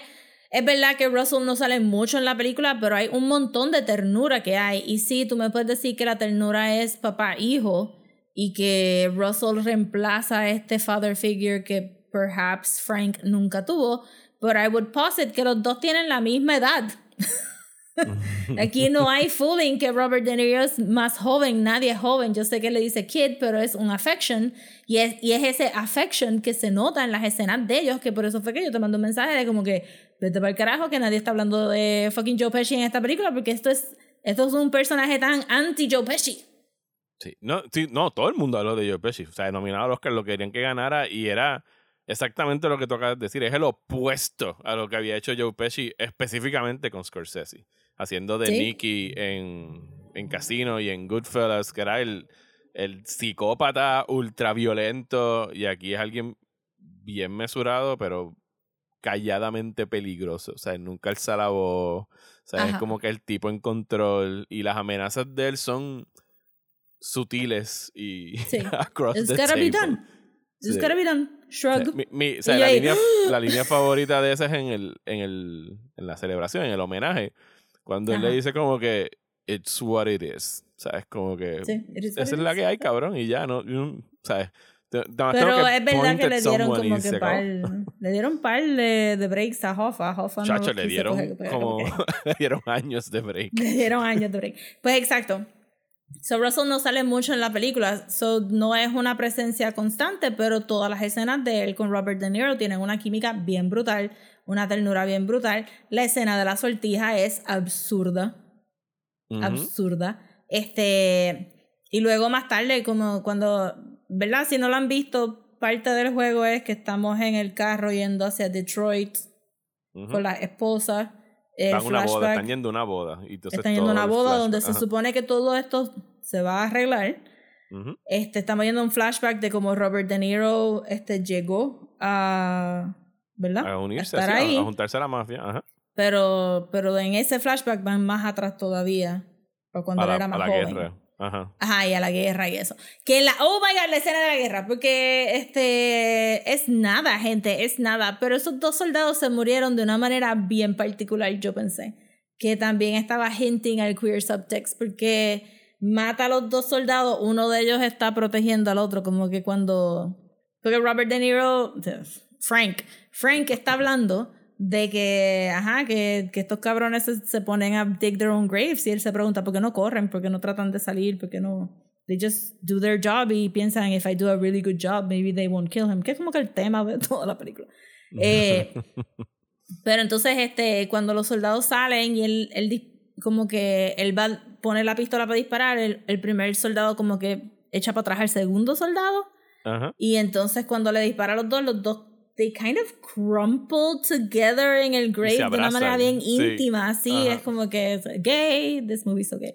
es verdad que Russell no sale mucho en la película, pero hay un montón de ternura que hay. Y sí, tú me puedes decir que la ternura es papá-hijo y que Russell reemplaza a este father figure que perhaps Frank nunca tuvo, pero I would posit que los dos tienen la misma edad. *laughs* Aquí no hay fooling que Robert De Niro es más joven, nadie es joven. Yo sé que le dice kid, pero es un affection. Y es, y es ese affection que se nota en las escenas de ellos, que por eso fue que yo te mando un mensaje de como que vete para el carajo, que nadie está hablando de fucking Joe Pesci en esta película, porque esto es, esto es un personaje tan anti-Joe Pesci. Sí, no, sí, no, todo el mundo habló de Joe Pesci. O sea, nominado al Oscar lo querían que ganara y era exactamente lo que toca de decir. Es el opuesto a lo que había hecho Joe Pesci específicamente con Scorsese. Haciendo de Sí. Nicky en, en Casino y en Goodfellas, que era el, el psicópata ultraviolento. Y aquí es alguien bien mesurado, pero calladamente peligroso. O sea, nunca alza la voz. O sea, es Ajá. como que el tipo en control. Y las amenazas de él son sutiles y Sí. *laughs* across It's the gotta be table. done. It's Sí. gotta be done. O sea, Shrug. mi- mi- o sea, la, línea, *gasps* la línea favorita de esa es en el, en el en la celebración, en el homenaje, cuando él le Ajá. dice como que it's what it is, ¿sabes? Como que Sí, esa es la que hay, cabrón, y ya, no, ¿sabes? Pero es verdad que le dieron como que par, *laughs* le dieron par de, de breaks a Hoffa. Hoffa Chacho, le dieron coger, como *laughs* le dieron años de break. Le dieron años de break. Pues exacto. So Russell no sale mucho en la película, so no es una presencia constante, pero todas las escenas de él con Robert De Niro tienen una química bien brutal, una ternura bien brutal. La escena de la sortija es absurda, absurda. Este, y luego más tarde, como cuando, ¿verdad? Si no lo han visto, parte del juego es que estamos en el carro yendo hacia Detroit con la esposa. Están una boda, flashback. están yendo a una boda. Y entonces Están yendo a una boda donde se supone que todo esto se va a arreglar. Este, estamos viendo un flashback de cómo Robert De Niro este, llegó a. ¿Verdad? A unirse, estar a- ahí. a juntarse a la mafia. Ajá. Pero, pero en ese flashback van más atrás todavía. Para cuando a él la, era a más la joven. guerra. Ajá. Ajá, y a la guerra y eso. Que la, oh my god, la escena de la guerra, porque este es nada, gente, es nada. Pero esos dos soldados se murieron de una manera bien particular, yo pensé. Que también estaba hinting al queer subtext, porque mata a los dos soldados, uno de ellos está protegiendo al otro, como que cuando. Porque Robert De Niro, Frank, Frank está hablando de que, ajá, que, que estos cabrones se, se ponen a dig their own graves y él se pregunta por qué no corren, por qué no tratan de salir, por qué no... They just do their job y piensan, if I do a really good job, maybe they won't kill him, que es como que el tema de *laughs* toda la película. Eh, *laughs* pero entonces, este, cuando los soldados salen y él, él como que él va a poner la pistola para disparar, el, el primer soldado como que echa para atrás al segundo soldado. Ajá. y entonces cuando le dispara a los dos, los dos, they kind of crumple together en el grave de una manera bien sí. íntima, así, es como que es gay, this movie's so gay.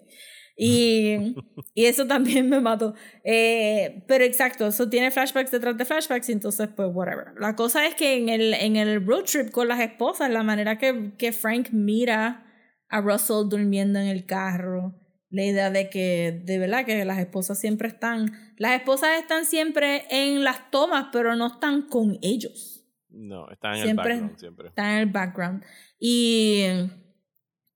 Y, *laughs* y eso también me mató. Eh, pero exacto, eso tiene flashbacks detrás de flashbacks y entonces pues whatever. La cosa es que en el, en el road trip con las esposas, la manera que, que Frank mira a Russell durmiendo en el carro, la idea de que de verdad que las esposas siempre están, las esposas están siempre en las tomas, pero no están con ellos No, está en Siempre- el background siempre. están en el background. Y,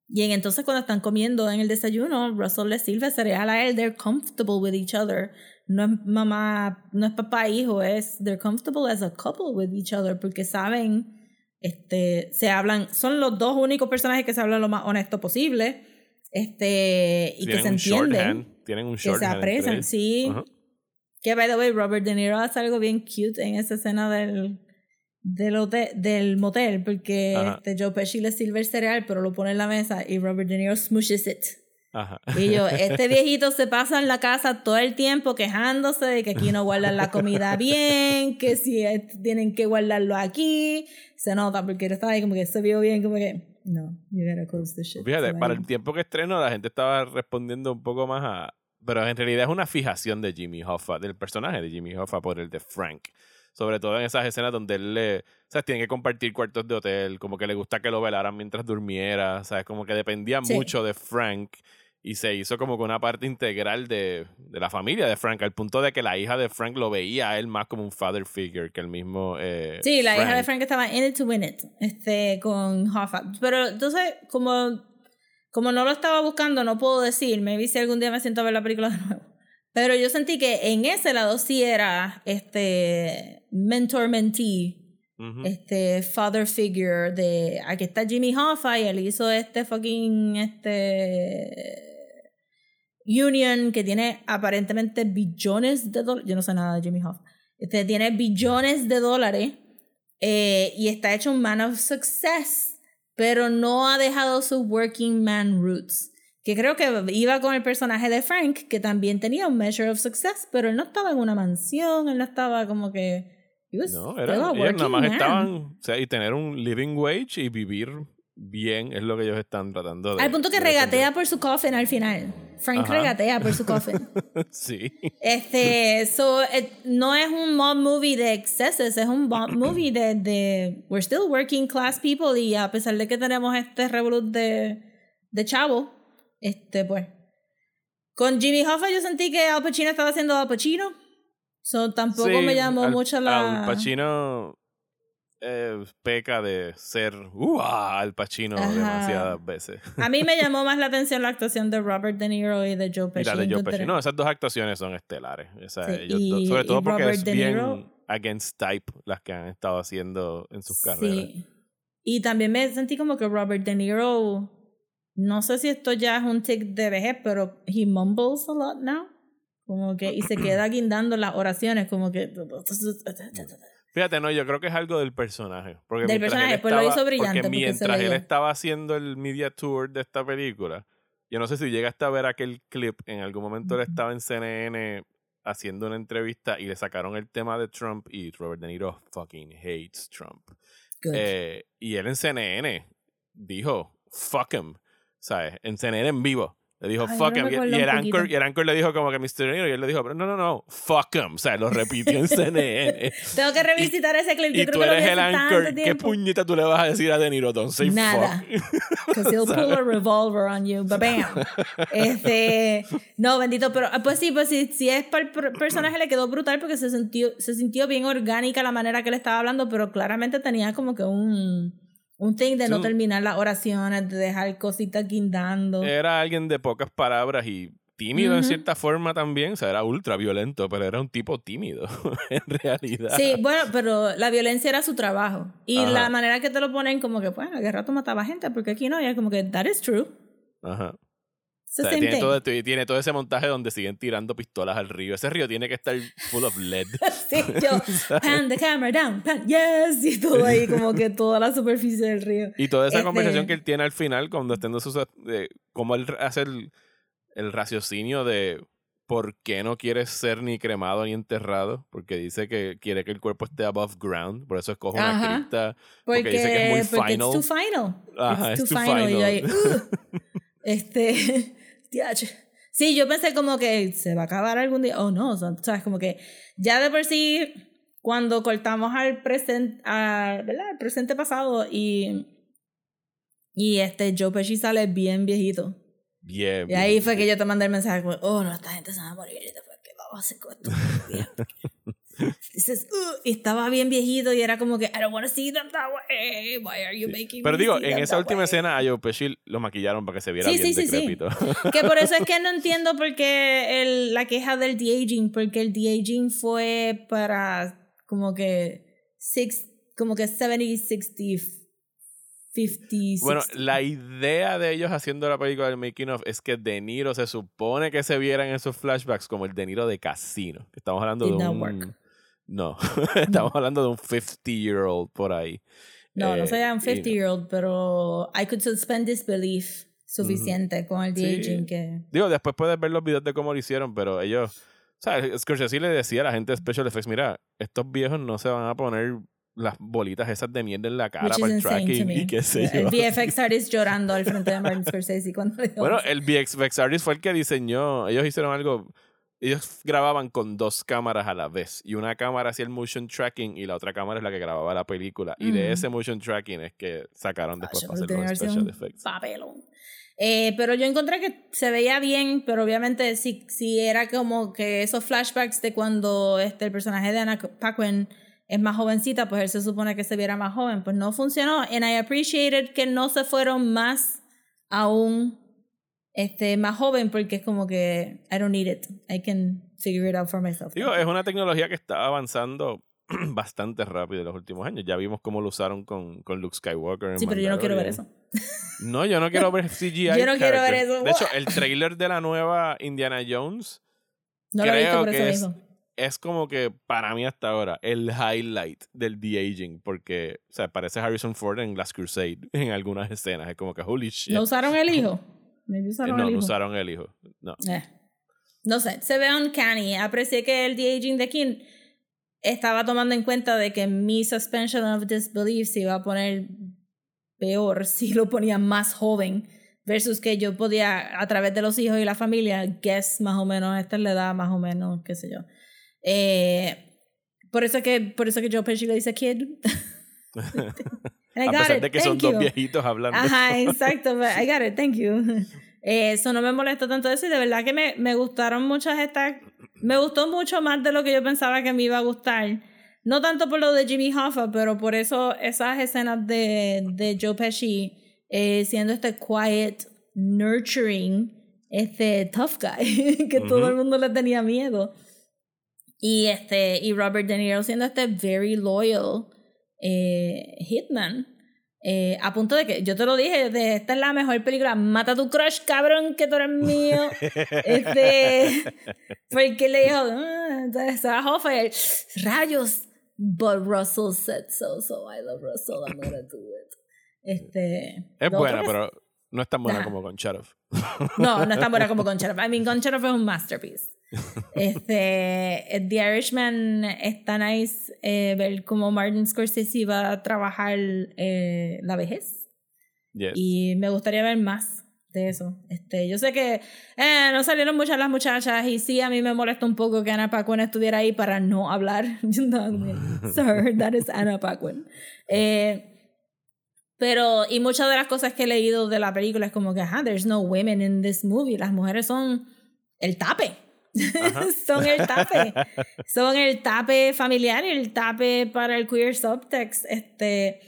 y en, entonces cuando están comiendo en el desayuno, Russell le sirve cereal a él, they're comfortable with each other. No es mamá, no es papá e hijo, es they're comfortable as a couple with each other porque saben, este, se hablan, son los dos únicos personajes que se hablan lo más honesto posible, este, y que se entienden, shorthand. Tienen un que se shorthand. aprecian, sí. Que, by the way, Robert De Niro hace algo bien cute en esa escena del, del, hotel, del motel, porque Ajá. este, Joe Pesci le sirve el cereal, pero lo pone en la mesa y Robert De Niro smushes it. Ajá. Y yo, *laughs* este viejito se pasa en la casa todo el tiempo quejándose de que aquí no guardan la comida *laughs* bien, que si es- tienen que guardarlo aquí. Se nota porque él estaba ahí como que se vio bien, como que, no, you gotta close this shit. Fíjate, So, para el tiempo que estreno, la gente estaba respondiendo un poco más a. Pero en realidad es una fijación de Jimmy Hoffa, del personaje de Jimmy Hoffa por el de Frank. Sobre todo en esas escenas donde él le. O sea, tiene que compartir cuartos de hotel, como que le gusta que lo velaran mientras durmiera, ¿sabes? Como que dependía Sí. mucho de Frank y se hizo como que una parte integral de, de la familia de Frank, al punto de que la hija de Frank lo veía a él más como un father figure que el mismo. eh, Sí, la hija de Frank estaba in it to win it, este, con Hoffa. Pero entonces, como, como no lo estaba buscando, no puedo decir, maybe si algún día me siento a ver la película de nuevo. Pero yo sentí que en ese lado sí era este mentor-mentee Ujú. este father figure de aquí está Jimmy Hoffa y él hizo este fucking este Union que tiene aparentemente billones de dólares yo no sé nada de Jimmy Hoffa este tiene billones de dólares eh, y está hecho un man of success pero no ha dejado sus working man roots que creo que iba con el personaje de Frank que también tenía un measure of success pero él no estaba en una mansión él no estaba como que No, era, a ellos nada más man. estaban, o sea, y tener un living wage y vivir bien es lo que ellos están tratando de. Al punto que regatea por su coffin al final. Frank Ajá. regatea por su coffin. *laughs* Sí. Este, so, eh, no es un mob movie de excesos, es un mob movie de, de we're still working class people y a pesar de que tenemos este revolut de, de chavo, este, pues. Con Jimmy Hoffa yo sentí que Al Pacino estaba haciendo Al Pacino. So, tampoco Sí, me llamó Al- mucho la... Al Pacino eh, peca de ser uh, Al Pacino Ajá. demasiadas veces. A mí me llamó más la *laughs* atención la actuación de Robert De Niro y de Joe Pesci. la de Joe Pesci. No, esas dos actuaciones son estelares. O sea, Sí, ellos y- dos- sobre todo porque Robert es De bien against type las que han estado haciendo en sus carreras. Sí. Y también me sentí como que Robert De Niro, no sé si esto ya es un tic de vejez, pero he mumbles a lot now. Como que, y se queda guindando las oraciones, como que... Fíjate, no, yo creo que es algo del personaje. Porque Del personaje, pues lo hizo brillante, Porque mientras él estaba haciendo el media tour de esta película, yo no sé si llegaste a ver aquel clip, en algún momento él estaba en CNN haciendo una entrevista y le sacaron el tema de Trump y Robert De Niro fucking hates Trump. Eh, y él en CNN dijo, fuck him, ¿sabes? En CNN en vivo. Le dijo, Ay, fuck yo him. Y, y el anchor, y el anchor le dijo como que Mr. Niro. Y él le dijo, pero no, no, no, fuck him. O sea, lo repitió en *laughs* CNN. Tengo que revisitar ese clip. Yo y creo tú que eres el anchor. ¿Qué puñeta tú le vas a decir a De Niro? Don't say Nada. fuck. *laughs* Because he'll *laughs* pull a revolver on you. Bam. Este, no, bendito, pero ah, pues sí, pues sí, sí es para el per- personaje le quedó brutal porque se sintió, se sintió bien orgánica la manera que le estaba hablando, pero claramente tenía como que un, un thing de no terminar las oraciones, de dejar cositas guindando. Era alguien de pocas palabras y tímido en cierta forma también. O sea, era ultra violento, pero era un tipo tímido *laughs* en realidad. Sí, bueno, pero la violencia era su trabajo. Y Ajá. la manera que te lo ponen como que, pues, a guerra tú mataba gente, porque aquí no, y es como que, that is true. Ajá. O sea, tiene, todo, tiene todo ese montaje donde siguen tirando pistolas al río. Ese río tiene que estar full of lead. *laughs* Sí, yo, *laughs* pan the camera down, pan, yes, y todo ahí, como que toda la superficie del río. Y toda esa Este- conversación que él tiene al final, cuando está. De, cómo él hace el, el raciocinio de por qué no quiere ser ni cremado ni enterrado. Porque dice que quiere que el cuerpo esté above ground. Por eso escoge una Ajá. cripta. Porque, Porque dice que es muy porque final. it's too final. Ajá, it's it's too too final. Y yo final. ahí, "Ugh". *laughs* este, diache. Sí, yo pensé como que se va a acabar algún día. Oh, no, o sabes, como que ya de por sí, cuando cortamos al presente, presente pasado y, y este Joe Pesci sale bien viejito. Bien. Y ahí fue que yo te mandé el mensaje como, oh, no, esta gente se va a morir. ¿qué vamos a hacer con esto? *laughs* Dices, estaba bien viejito y era como que, I don't want to see them that way. Why are you making Pero me digo, see en them esa that última way?" escena a Joe Pesci lo maquillaron para que se viera Sí, bien sí, sí, sí. decrépito. Que por eso es que no *laughs* entiendo por qué el, la queja del de-aging, porque el de-aging fue para como que, six, como que 70, 60, 50, Bueno, 60. la idea de ellos haciendo la película del making of es que De Niro se supone que se vieran esos flashbacks como el De Niro de Casino. Estamos hablando Did de un. No, *laughs* estamos hablando de un 50 year old por ahí. No, no Eh, soy un y- 50 year old, pero I could suspend disbelief suficiente con el Sí. de-aging que... Digo, después puedes ver los videos de cómo lo hicieron, pero ellos, o sea, Scorsese le decía a la gente de Special Effects, mira, estos viejos no se van a poner las bolitas esas de mierda en la cara Which para el tracking y qué sé El yo. VFX *laughs* artist llorando al frente de Martin Scorsese cuando le Bueno, el VFX artist fue el que diseñó. Ellos hicieron algo. Ellos grababan con dos cámaras a la vez. Y una cámara hacía el motion tracking y la otra cámara es la que grababa la película. Y de ese motion tracking es que sacaron después para hacer los special effects. Papelón. Eh, pero yo encontré que se veía bien, pero obviamente si, si era como que esos flashbacks de cuando este, el personaje de Anna Paquin es más jovencita, pues él se supone que se viera más joven. Pues no funcionó. And I appreciated que no se fueron más aún este, más joven porque es como que I don't need it. I can figure it out for myself. Digo, es una tecnología que está avanzando *clears throat* bastante rápido en los últimos años. Ya vimos cómo lo usaron con, con Luke Skywalker. en Sí, pero yo no quiero ver eso. No, yo no quiero ver *laughs* CGI. Yo no quiero ver eso. De hecho, *laughs* el trailer de la nueva Indiana Jones No lo he visto Creo por eso que es- mismo. es como que para mí hasta ahora el highlight del de-aging porque, o sea, parece Harrison Ford en Last Crusade *laughs* en algunas escenas. Es como que holy shit. ¿No usaron el hijo? Maybe usaron no, el no usaron el hijo. No. Eh. No sé, se ve uncanny. Aprecié que el de-aging de King estaba tomando en cuenta de que mi suspension of disbelief se iba a poner peor *laughs* si lo ponía más joven versus que yo podía a través de los hijos y la familia guess más o menos esta es la edad más o menos qué sé yo eh, por eso que por eso que Joe Pesci le dice kid *laughs* *laughs* I A pesar it, de que son thank dos you. viejitos hablando. Ajá, *laughs* exacto. I got it, thank you. Eh, Eso no me molesta tanto eso y de verdad que me, me gustaron muchas estas. Me gustó mucho más de lo que yo pensaba que me iba a gustar. No tanto por lo de Jimmy Hoffa, pero por eso esas escenas de, de Joe Pesci eh, siendo este quiet, nurturing, este tough guy, *laughs* que todo Ujú. el mundo le tenía miedo. Y, este, y Robert De Niro siendo este very loyal eh, hitman. Eh, a punto de que yo te lo dije, de, esta es la mejor película, mata a tu crush, cabrón, que tú eres mío. *laughs* este, porque le dijo, "Ah", el, rayos, but Russell said so, so I love Russell, I'm gonna do it. Este, es buena, pero no es tan buena Ajá. como con Shadow. no, no es tan buena como Conchero. *laughs* I mean, Conchero fue un masterpiece. Este, eh, The Irishman está nice eh, ver cómo Martin Scorsese va a trabajar eh, la vejez. Yes. Y me gustaría ver más de eso. Este, yo sé que eh, no salieron muchas las muchachas y sí, a mí me molesta un poco que Anna Paquin estuviera ahí para no hablar. *laughs* *laughs* Sir, that is Anna Paquin. Eh, pero, y muchas de las cosas que he leído de la película es como que, ajá, there's no women in this movie. Las mujeres son el tape. *laughs* son el tape. son el tape familiar y el tape para el queer subtext. Este,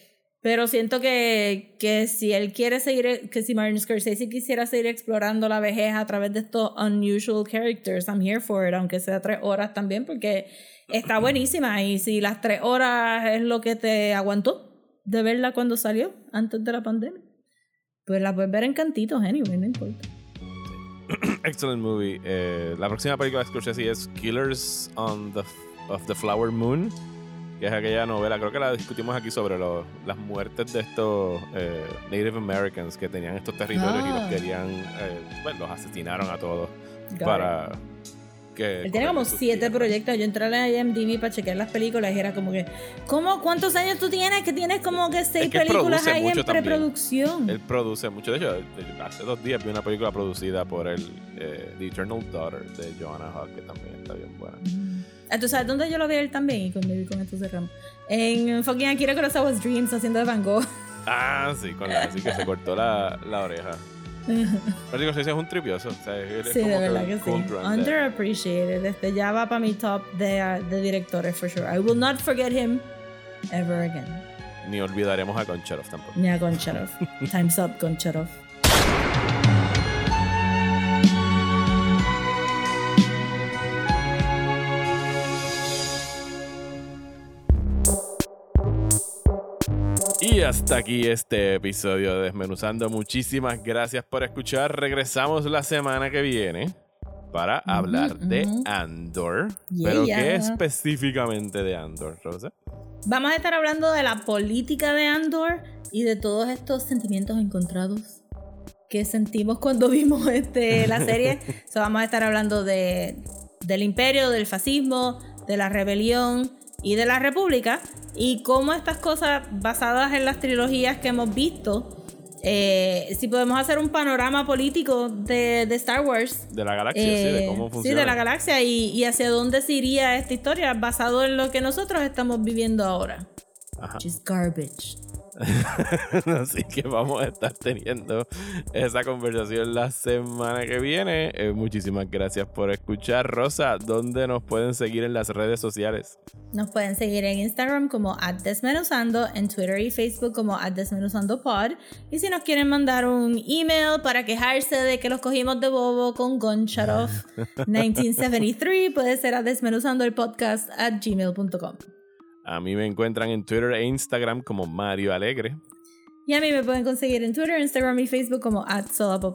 pero siento que, que si él quiere seguir, que si Martin Scorsese quisiera seguir explorando la vejez a través de estos unusual characters, I'm here for it, aunque sea tres horas también, porque está buenísima. Y si las tres horas es lo que te aguantó de verla cuando salió, antes de la pandemia, pues la puedes ver en cantitos, anyway, no importa. *coughs* Excellent movie. Eh, la próxima película de Scorsese es Killers on the, of the Flower Moon, que es aquella novela, creo que la discutimos aquí sobre lo- las muertes de estos eh, Native Americans que tenían estos territorios y los Ah. querían, eh, bueno, los asesinaron a todos Got para que... Él tiene como siete proyectos. Yo entré a la IMDb para chequear las películas y era como que, ¿cómo? ¿Cuántos años tú tienes? Que tienes como que seis Es que él películas ahí en preproducción. Él produce mucho. De hecho, hace dos días vi una película producida por el eh, The Eternal Daughter de Joanna Hawke, que también está bien buena. ¿Tú sabes dónde yo lo vi él también? Y con, con esto cerramos. En fucking Akira Kurosawa's Dreams haciendo de Van Gogh. Ah, sí, con la así que se cortó la, la oreja. *laughs* Pero digo, sí, es un tripioso. O sea, es Sí, como de verdad que sí. cultural de- Underappreciated. Este ya va para mi top de, de directores, for sure. I will not forget him ever again. Ni olvidaremos a Goncharov tampoco. Ni a Goncharov. *laughs* Time's up, Goncharov. Y hasta aquí este episodio de Desmenuzando. Muchísimas gracias por escuchar. Regresamos la semana que viene para hablar de. Andor. Yeah, Pero yeah. ¿qué específicamente de Andor, Rosa? Vamos a estar hablando de la política de Andor y de todos estos sentimientos encontrados que sentimos cuando *laughs* vimos este, la serie. *laughs* so, vamos a estar hablando de, del imperio, del fascismo, de la rebelión y de la república y cómo estas cosas basadas en las trilogías que hemos visto, eh, si podemos hacer un panorama político de, de Star Wars De la galaxia, sí, de eh, cómo sí, funciona. de la galaxia y, y hacia dónde se iría esta historia basado en lo que nosotros estamos viviendo ahora. Ajá. Which is garbage. *laughs* Así que vamos a estar teniendo esa conversación la semana que viene. Eh, muchísimas gracias por escuchar. Rosa, ¿dónde nos pueden seguir en las redes sociales? Nos pueden seguir en Instagram como Desmenuzando, en Twitter y Facebook como @desmenuzandopod. Y si nos quieren mandar un email para quejarse de que los cogimos de bobo con Goncharov *laughs* 1973, puede ser a desmenuzando el podcast at gmail.com. A mí me encuentran en Twitter e Instagram como Mario Alegre. Y a mí me pueden conseguir en Twitter, Instagram y Facebook como at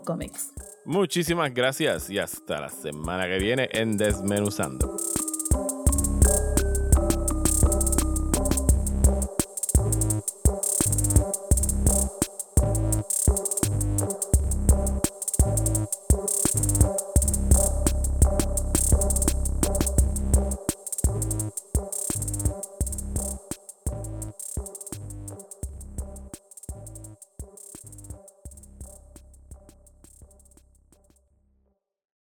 Comics. Muchísimas gracias y hasta la semana que viene en Desmenuzando.